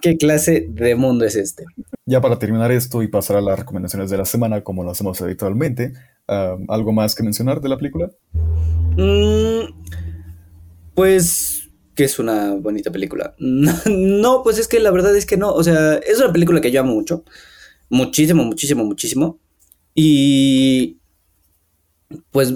Speaker 3: ¿Qué clase de mundo es este?
Speaker 2: Ya para terminar esto y pasar a las recomendaciones de la semana, como lo hacemos habitualmente, ¿algo más que mencionar de la película?
Speaker 3: Mm, pues que es una bonita película. No, pues es que la verdad es que no. O sea, es una película que yo amo mucho. Muchísimo, muchísimo, muchísimo. Y pues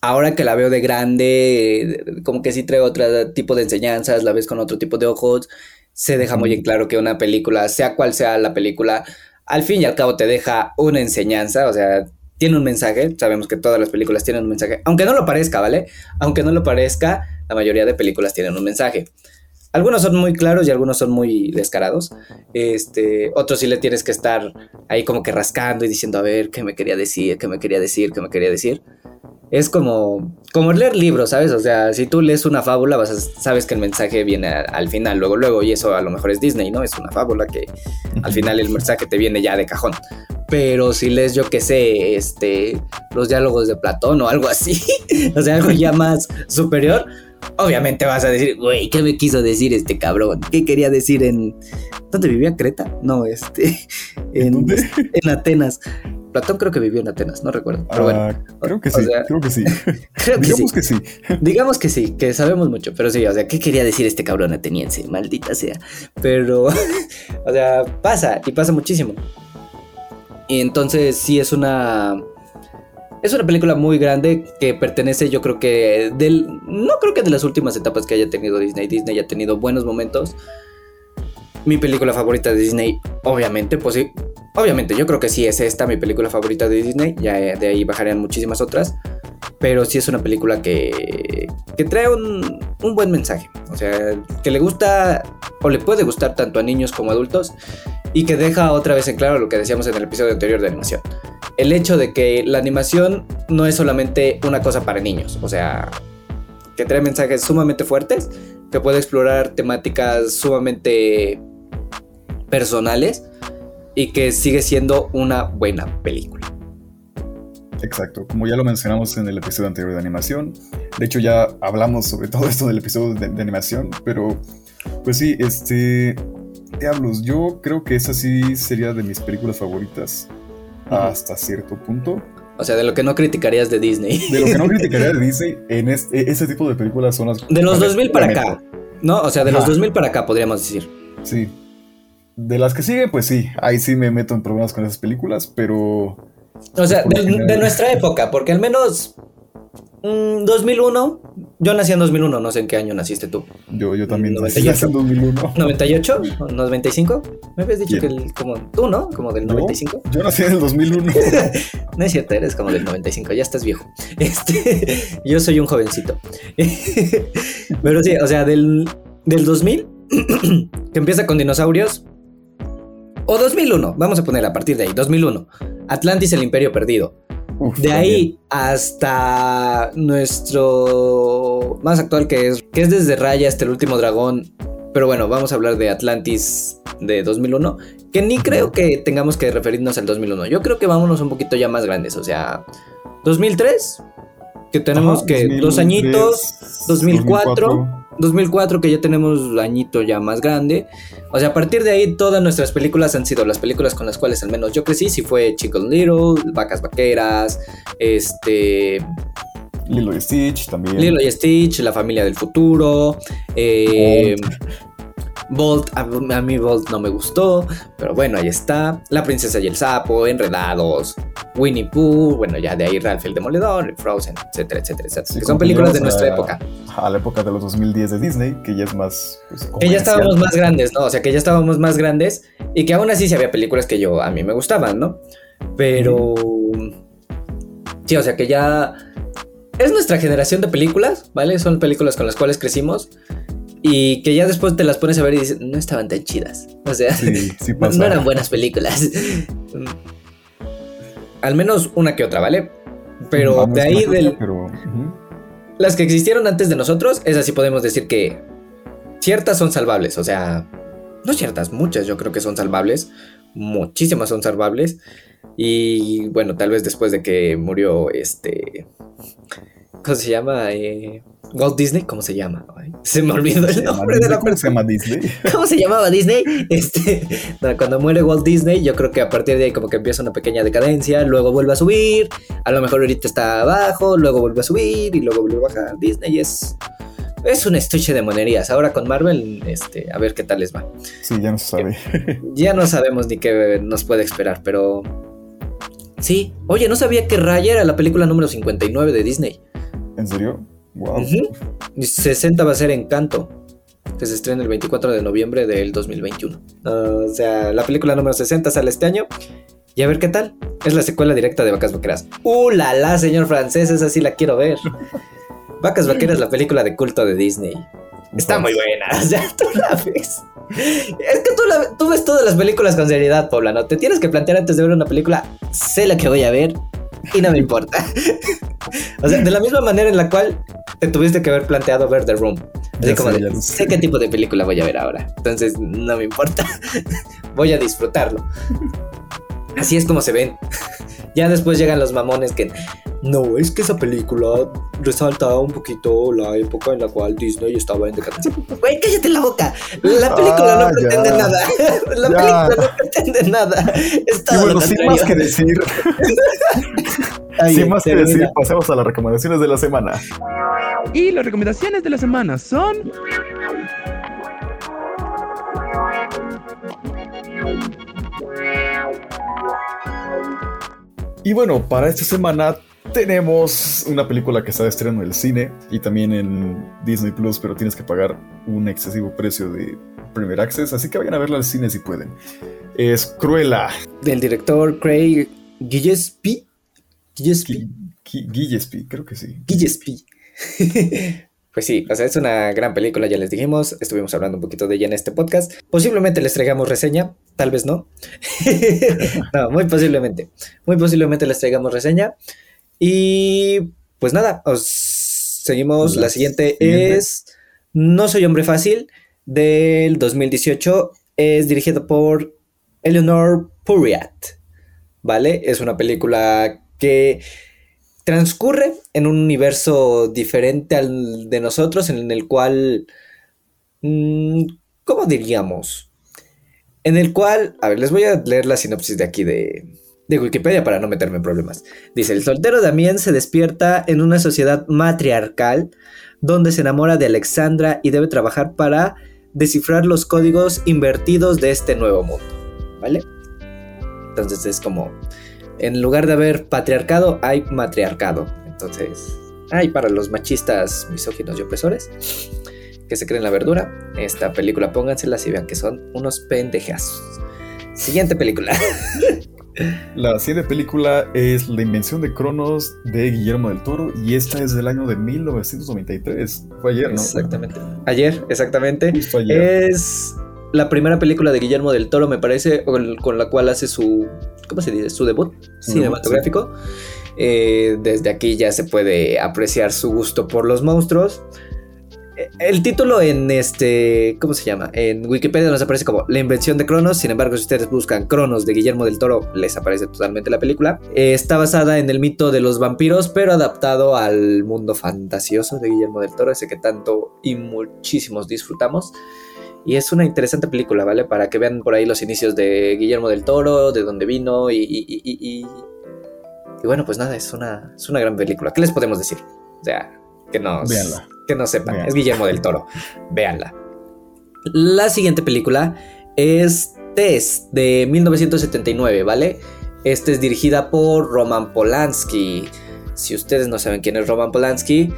Speaker 3: ahora que la veo de grande, como que sí trae otro tipo de enseñanzas, la ves con otro tipo de ojos, se deja muy en claro que una película, sea cual sea la película, al fin y al cabo te deja una enseñanza, o sea, tiene un mensaje, sabemos que todas las películas tienen un mensaje, aunque no lo parezca, ¿vale? Aunque no lo parezca, la mayoría de películas tienen un mensaje. Algunos son muy claros y algunos son muy descarados. Este, otros sí le tienes que estar ahí como que rascando y diciendo, a ver, ¿qué me quería decir? ¿Qué me quería decir? ¿Qué me quería decir? Es como, como leer libros, ¿sabes? O sea, si tú lees una fábula, vas a, sabes que el mensaje viene a- al final, luego, luego, y eso a lo mejor es Disney, ¿no? Es una fábula que al final el mensaje te viene ya de cajón. Pero si lees, yo qué sé, este, los diálogos de Platón o algo así, o sea, algo ya más superior, obviamente vas a decir, güey, ¿qué me quiso decir este cabrón? ¿Qué quería decir en... ¿Dónde vivía Creta? No, este, en,
Speaker 2: ¿Dónde?
Speaker 3: en Atenas. Platón creo que vivió en Atenas, no recuerdo. Pero bueno,
Speaker 2: Ah, creo que sí,
Speaker 3: sea,
Speaker 2: creo que sí.
Speaker 3: creo que sí.
Speaker 2: Digamos que sí.
Speaker 3: Digamos que sí, que sabemos mucho, pero sí, o sea, ¿qué quería decir este cabrón ateniense? Maldita sea. Pero, o sea, pasa y pasa muchísimo. Y entonces sí es una... Es una película muy grande que pertenece, yo creo que del... No creo que de las últimas etapas que haya tenido Disney. Disney ha tenido buenos momentos. Mi película favorita de Disney, obviamente, pues sí. Obviamente, yo creo que sí es esta mi película favorita de Disney. Ya eh, de ahí bajarían muchísimas otras. Pero sí es una película que, que trae un, un buen mensaje. O sea, que le gusta o le puede gustar tanto a niños como a adultos. Y que deja otra vez en claro lo que decíamos en el episodio anterior de animación. El hecho de que la animación no es solamente una cosa para niños. O sea, que trae mensajes sumamente fuertes. Que puede explorar temáticas sumamente personales. Y que sigue siendo una buena película.
Speaker 2: Exacto, como ya lo mencionamos en el episodio anterior de animación, de hecho ya hablamos sobre todo esto del episodio de, de animación, pero pues sí, este, diablos, yo creo que esa sí sería de mis películas favoritas hasta cierto punto.
Speaker 3: O sea, de lo que no criticarías de Disney.
Speaker 2: De lo que no criticaría de Disney, en este, ese tipo de películas son las...
Speaker 3: De los
Speaker 2: a ver,
Speaker 3: 2000 para acá. No, o sea, de los
Speaker 2: Ajá.
Speaker 3: 2000 para acá podríamos decir.
Speaker 2: Sí. De las que siguen, pues sí, ahí sí me meto en problemas con esas películas, pero...
Speaker 3: O sea, de,
Speaker 2: general.
Speaker 3: de nuestra época, porque al menos mm, 2001, yo nací en 2001, no sé en qué año naciste tú.
Speaker 2: Yo, yo también nací
Speaker 3: 98.
Speaker 2: en 2001.
Speaker 3: ¿98? ¿O ¿95? Me habías dicho
Speaker 2: ¿Quién?
Speaker 3: que el- como tú, ¿no? Como del
Speaker 2: ¿Yo?
Speaker 3: 95.
Speaker 2: Yo nací en el 2001.
Speaker 3: No es cierto, eres como del 95, ya estás viejo. Este, yo soy un jovencito. Pero sí, o sea, del, del 2000, que empieza con dinosaurios, o 2001, vamos a poner a partir de ahí, 2001. Atlantis, el imperio perdido.
Speaker 2: Uf,
Speaker 3: De ahí hasta nuestro más actual que es, que es desde Raya hasta el último dragón. Pero bueno, vamos a hablar de Atlantis de 2001, que ni creo que tengamos que referirnos al 2001. Yo creo que vámonos un poquito ya más grandes, o sea, 2003, que tenemos
Speaker 2: Ajá,
Speaker 3: que
Speaker 2: 2003,
Speaker 3: dos añitos, 2004,
Speaker 2: 2004.
Speaker 3: 2004 que ya tenemos añito ya más grande. O sea, a partir de ahí todas nuestras películas han sido las películas con las cuales al menos yo crecí, si fue Chicken Little, Vacas Vaqueras, este
Speaker 2: Lilo y Stitch también.
Speaker 3: Lilo y Stitch, La familia del futuro, eh, Bolt, a, a mí Bolt no me gustó, pero bueno, ahí está. La princesa y el sapo, Enredados, Winnie Pooh, bueno, ya de ahí Ralph el Demoledor, Frozen, etcétera, etcétera, etcétera.
Speaker 2: Sí,
Speaker 3: son películas de nuestra
Speaker 2: a-
Speaker 3: época.
Speaker 2: A la época de los 2010 de Disney, que ya es más. pues,
Speaker 3: Que ya estábamos más grandes, ¿no? O sea, que ya estábamos más grandes y que aún así sí había películas que yo a mí me gustaban, ¿no? Pero sí, o sea, que ya es nuestra generación de películas, ¿vale? Son películas con las cuales crecimos y que ya después te las pones a ver y dices, no estaban tan chidas. O sea,
Speaker 2: Sí, sí
Speaker 3: no, eran buenas películas. Al menos una que otra, ¿vale? Pero
Speaker 2: Vamos
Speaker 3: de ahí del,
Speaker 2: otra, Pero, ujú.
Speaker 3: las que existieron antes de nosotros, esas sí podemos decir que ciertas son salvables, o sea, no ciertas, muchas yo creo que son salvables, muchísimas son salvables. Y bueno, tal vez después de que murió este... ¿Cómo se llama? Eh, Walt Disney, ¿cómo se llama? Ay, se me olvidó el nombre de la
Speaker 2: Disney, ¿Cómo se llama Disney?
Speaker 3: ¿Cómo se llamaba Disney? Este, no, cuando muere Walt Disney, yo creo que a partir de ahí como que empieza una pequeña decadencia, luego vuelve a subir, a lo mejor ahorita está abajo, luego vuelve a subir y luego vuelve a bajar. Disney es es un estuche de monerías. Ahora con Marvel, este, a ver qué tal les va.
Speaker 2: Sí, ya no se sabe.
Speaker 3: Ya no sabemos ni qué nos puede esperar, pero sí. Oye, no sabía que Raya era la película número 59 de Disney.
Speaker 2: ¿En serio? Wow.
Speaker 3: Y 60 va a ser Encanto, que se estrena el 24 de noviembre del 2021. o sea, la película número 60 sale este año. Y a ver qué tal. Es la secuela directa de Vacas Vaqueras. ¡Uh, la, la, señor francés! Esa sí la quiero ver. Vacas Vaqueras, la película de culto de Disney. Está muy buena. O sea, tú la ves. Es que tú, la- tú ves todas las películas con seriedad, Poblano. Te tienes que plantear antes de ver una película. Sé la que voy a ver y no me importa. o sea, de la misma manera en la cual te tuviste que haber planteado ver The Room. Así como de, sé. qué tipo de película voy a ver ahora. Entonces, no me importa. voy a disfrutarlo. Así es como se ven. ya después llegan los mamones que. No, es que esa película resalta un poquito la época en la cual Disney estaba en decadencia. Güey, cállate la boca. La película
Speaker 2: Ah,
Speaker 3: no pretende
Speaker 2: ya.
Speaker 3: nada. La
Speaker 2: Ya.
Speaker 3: película no pretende nada. Es
Speaker 2: Y
Speaker 3: todo
Speaker 2: bueno, sin más que decir,
Speaker 3: Ay,
Speaker 2: sin más que
Speaker 3: termina.
Speaker 2: decir, pasemos a las recomendaciones de la semana.
Speaker 5: Y las recomendaciones de la semana son...
Speaker 2: Y bueno, para esta semana tenemos una película que está de estreno en el cine y también en Disney Plus, pero tienes que pagar un excesivo precio de Premier Access, así que vayan a verla al cine si pueden. Es Cruella.
Speaker 3: Del director Craig Gillespie. Gillespie.
Speaker 2: Gi- Gi- Gillespie, creo que sí.
Speaker 3: Gillespie. Pues sí, o sea, es una gran película, ya les dijimos, estuvimos hablando un poquito de ella en este podcast. Posiblemente les traigamos reseña, tal vez no. no, muy posiblemente. Muy posiblemente les traigamos reseña. Y pues nada, os seguimos. La,
Speaker 2: La
Speaker 3: siguiente,
Speaker 2: siguiente.
Speaker 3: es No soy hombre fácil, del 2018. Es dirigida por Eleanor Puriat. ¿Vale? Es una película que transcurre en un universo diferente al de nosotros, en el cual, mm, ¿cómo diríamos? En el cual, a ver, les voy a leer la sinopsis de aquí de, de Wikipedia para no meterme en problemas. Dice, el soltero Damien se despierta en una sociedad matriarcal donde se enamora de Alexandra y debe trabajar para descifrar los códigos invertidos de este nuevo mundo, ¿vale? Entonces es como, en lugar de haber patriarcado, hay matriarcado. Entonces, hay para los machistas, misóginos y opresores que se creen la verdura. Esta película póngansela y vean que son unos pendejazos. Siguiente película.
Speaker 2: La siguiente película es La invención de Cronos de Guillermo del Toro y esta es del año de 1993. Fue ayer, ¿no?
Speaker 3: Exactamente. Ayer, exactamente.
Speaker 2: Justo ayer.
Speaker 3: Es la primera película de Guillermo del Toro, me parece, con, con la cual hace su, ¿cómo se dice? Su debut cinematográfico. Eh, desde aquí ya se puede apreciar su gusto por los monstruos. Eh, el título en este, ¿cómo se llama? En Wikipedia nos aparece como La invención de Cronos. Sin embargo, si ustedes buscan Cronos de Guillermo del Toro, les aparece totalmente la película. Eh, está basada en el mito de los vampiros, pero adaptado al mundo fantasioso de Guillermo del Toro, ese que tanto y muchísimos disfrutamos. Y es una interesante película, ¿vale? Para que vean por ahí los inicios de Guillermo del Toro, de dónde vino y, y, y, y, y bueno, pues nada, es una, es una gran película. ¿Qué les podemos decir? O sea, que nos,
Speaker 2: Véanla.
Speaker 3: que no sepan. Es Guillermo del Toro. Véanla. La siguiente película es Tess de 1979, ¿vale? Esta es dirigida por Roman Polanski. Si ustedes no saben quién es Roman Polanski,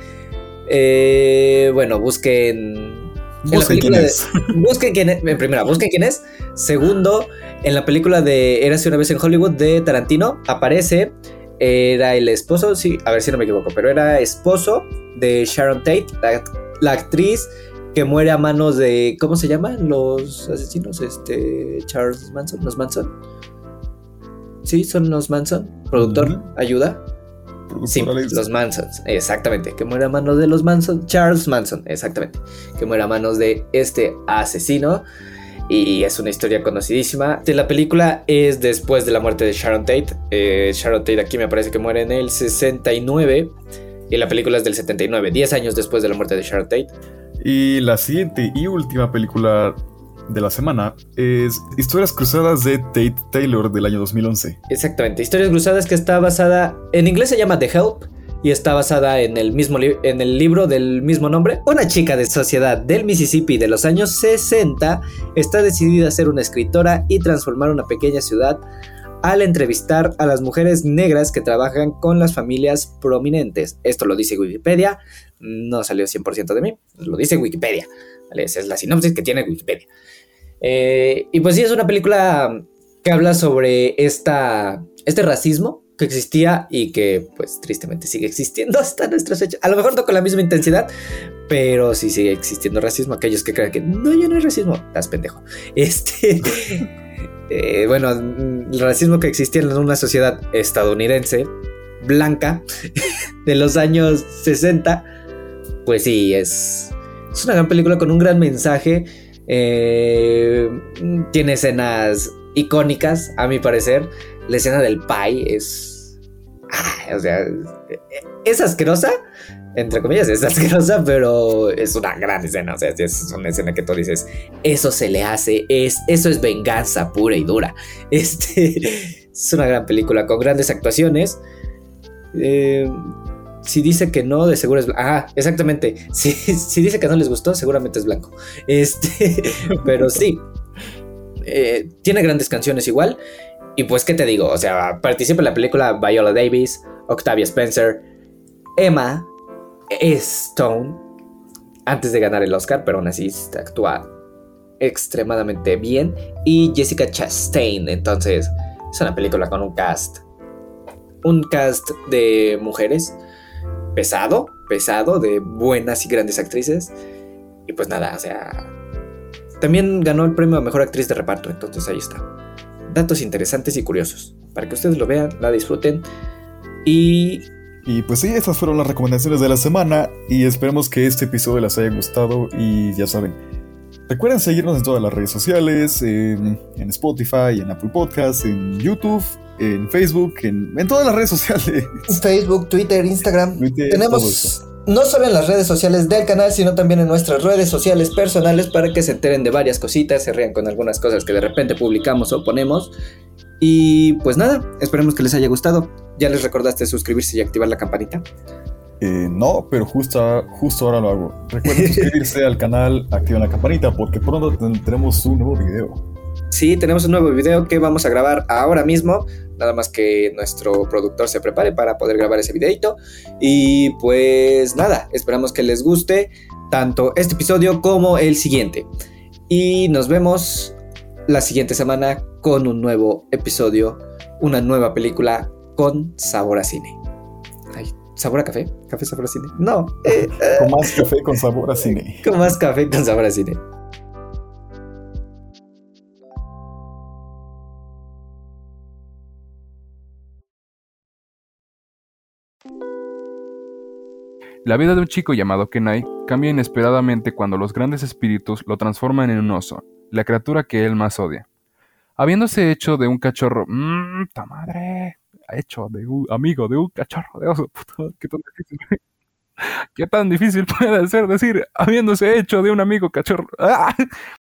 Speaker 3: eh, bueno, busquen. En la
Speaker 2: Busquen quién
Speaker 3: película de-
Speaker 2: es.
Speaker 3: busquen quién es. En primera, busquen quién es. Segundo, en la película de Érase una vez en Hollywood de Tarantino aparece. Era el esposo, sí, a ver si no me equivoco, pero era esposo de Sharon Tate, la, la actriz que muere a manos de. ¿Cómo se llaman los asesinos? Este. Charles Manson, los Manson. Sí, son los Manson. Productor, ayuda. Sí, los Mansons, exactamente. Que muere a manos de los Manson. Charles Manson, exactamente. Que muere a manos de este asesino. Y es una historia conocidísima. De la película es después de la muerte de Sharon Tate. Eh, Sharon Tate aquí me parece que muere en el 69. Y la película es del 79, 10 años después de la muerte de Sharon Tate.
Speaker 2: Y la siguiente y última película de la semana es Historias Cruzadas de Tate Taylor del año 2011.
Speaker 3: Exactamente. Historias Cruzadas que está basada. En inglés se llama The Help. Y está basada en el mismo en el libro del mismo nombre. Una chica de sociedad del Mississippi de los años 60 está decidida a ser una escritora y transformar una pequeña ciudad al entrevistar a las mujeres negras que trabajan con las familias prominentes. Esto lo dice Wikipedia, no salió 100% de mí, lo dice Wikipedia. Esa es la sinopsis que tiene Wikipedia. Eh, y pues sí, es una película que habla sobre esta, este racismo que existía y que pues tristemente sigue existiendo hasta nuestras fechas. A lo mejor no con la misma intensidad, pero sí sigue existiendo racismo. Aquellos que crean que no, ya no hay racismo, estás pendejo. Este, eh, bueno, el racismo que existía en una sociedad estadounidense, blanca, de los años 60, pues sí, es, es una gran película con un gran mensaje. Eh, tiene escenas icónicas, a mi parecer. La escena del pie es. ah, o sea, es asquerosa. Entre comillas, es asquerosa, pero es una gran escena. O sea, es una escena que tú dices, eso se le hace, es, eso es venganza pura y dura. Este es una gran película con grandes actuaciones. Eh, si dice que no, de seguro es blanco. Ah, exactamente. Si, si dice que no les gustó, seguramente es blanco. Este, pero sí. Eh, tiene grandes canciones igual. Y pues, ¿qué te digo? O sea, participa en la película Viola Davis, Octavia Spencer, Emma Stone, antes de ganar el Oscar, pero aún así actúa extremadamente bien. Y Jessica Chastain. Entonces, es una película con un cast. Un cast de mujeres pesado, pesado, de buenas y grandes actrices. Y pues nada, o sea. También ganó el premio a mejor actriz de reparto, entonces ahí está. Datos interesantes y curiosos. Para que ustedes lo vean, la disfruten. Y
Speaker 2: Y pues sí, estas fueron las recomendaciones de la semana y esperemos que este episodio les haya gustado y ya saben, recuerden seguirnos en todas las redes sociales, en, en Spotify, en Apple Podcasts, en YouTube, en Facebook, en, en todas las redes sociales.
Speaker 6: Facebook, Twitter, Instagram.
Speaker 2: Twitter.
Speaker 6: Tenemos no solo en las redes sociales del canal, sino también en nuestras redes sociales personales
Speaker 3: para que se enteren de varias cositas, se rían con algunas cosas que de repente publicamos o ponemos. Y pues nada, esperemos que les haya gustado. ¿Ya les recordaste suscribirse y activar la campanita?
Speaker 2: Eh, no, pero justo, justo ahora lo hago. Recuerden suscribirse al canal, activen la campanita porque pronto tendremos un nuevo video.
Speaker 3: Sí, tenemos un nuevo video que vamos a grabar ahora mismo. Nada más que nuestro productor se prepare para poder grabar ese videito. Y pues nada, esperamos que les guste tanto este episodio como el siguiente. Y nos vemos la siguiente semana con un nuevo episodio, una nueva película con sabor a cine. Ay, ¿Sabor a café? ¿Café sabor a cine? No, eh, eh,
Speaker 2: Con más café con sabor a cine.
Speaker 3: con más café con sabor a cine.
Speaker 4: La vida de un chico llamado Kenai cambia inesperadamente cuando los grandes espíritus lo transforman en un oso, la criatura que él más odia. Habiéndose hecho de un cachorro, mmm, ta madre, hecho de un amigo de un cachorro de oso, puta, qué tan difícil. ¿Qué tan difícil puede ser decir habiéndose hecho de un amigo cachorro? ¡Ah!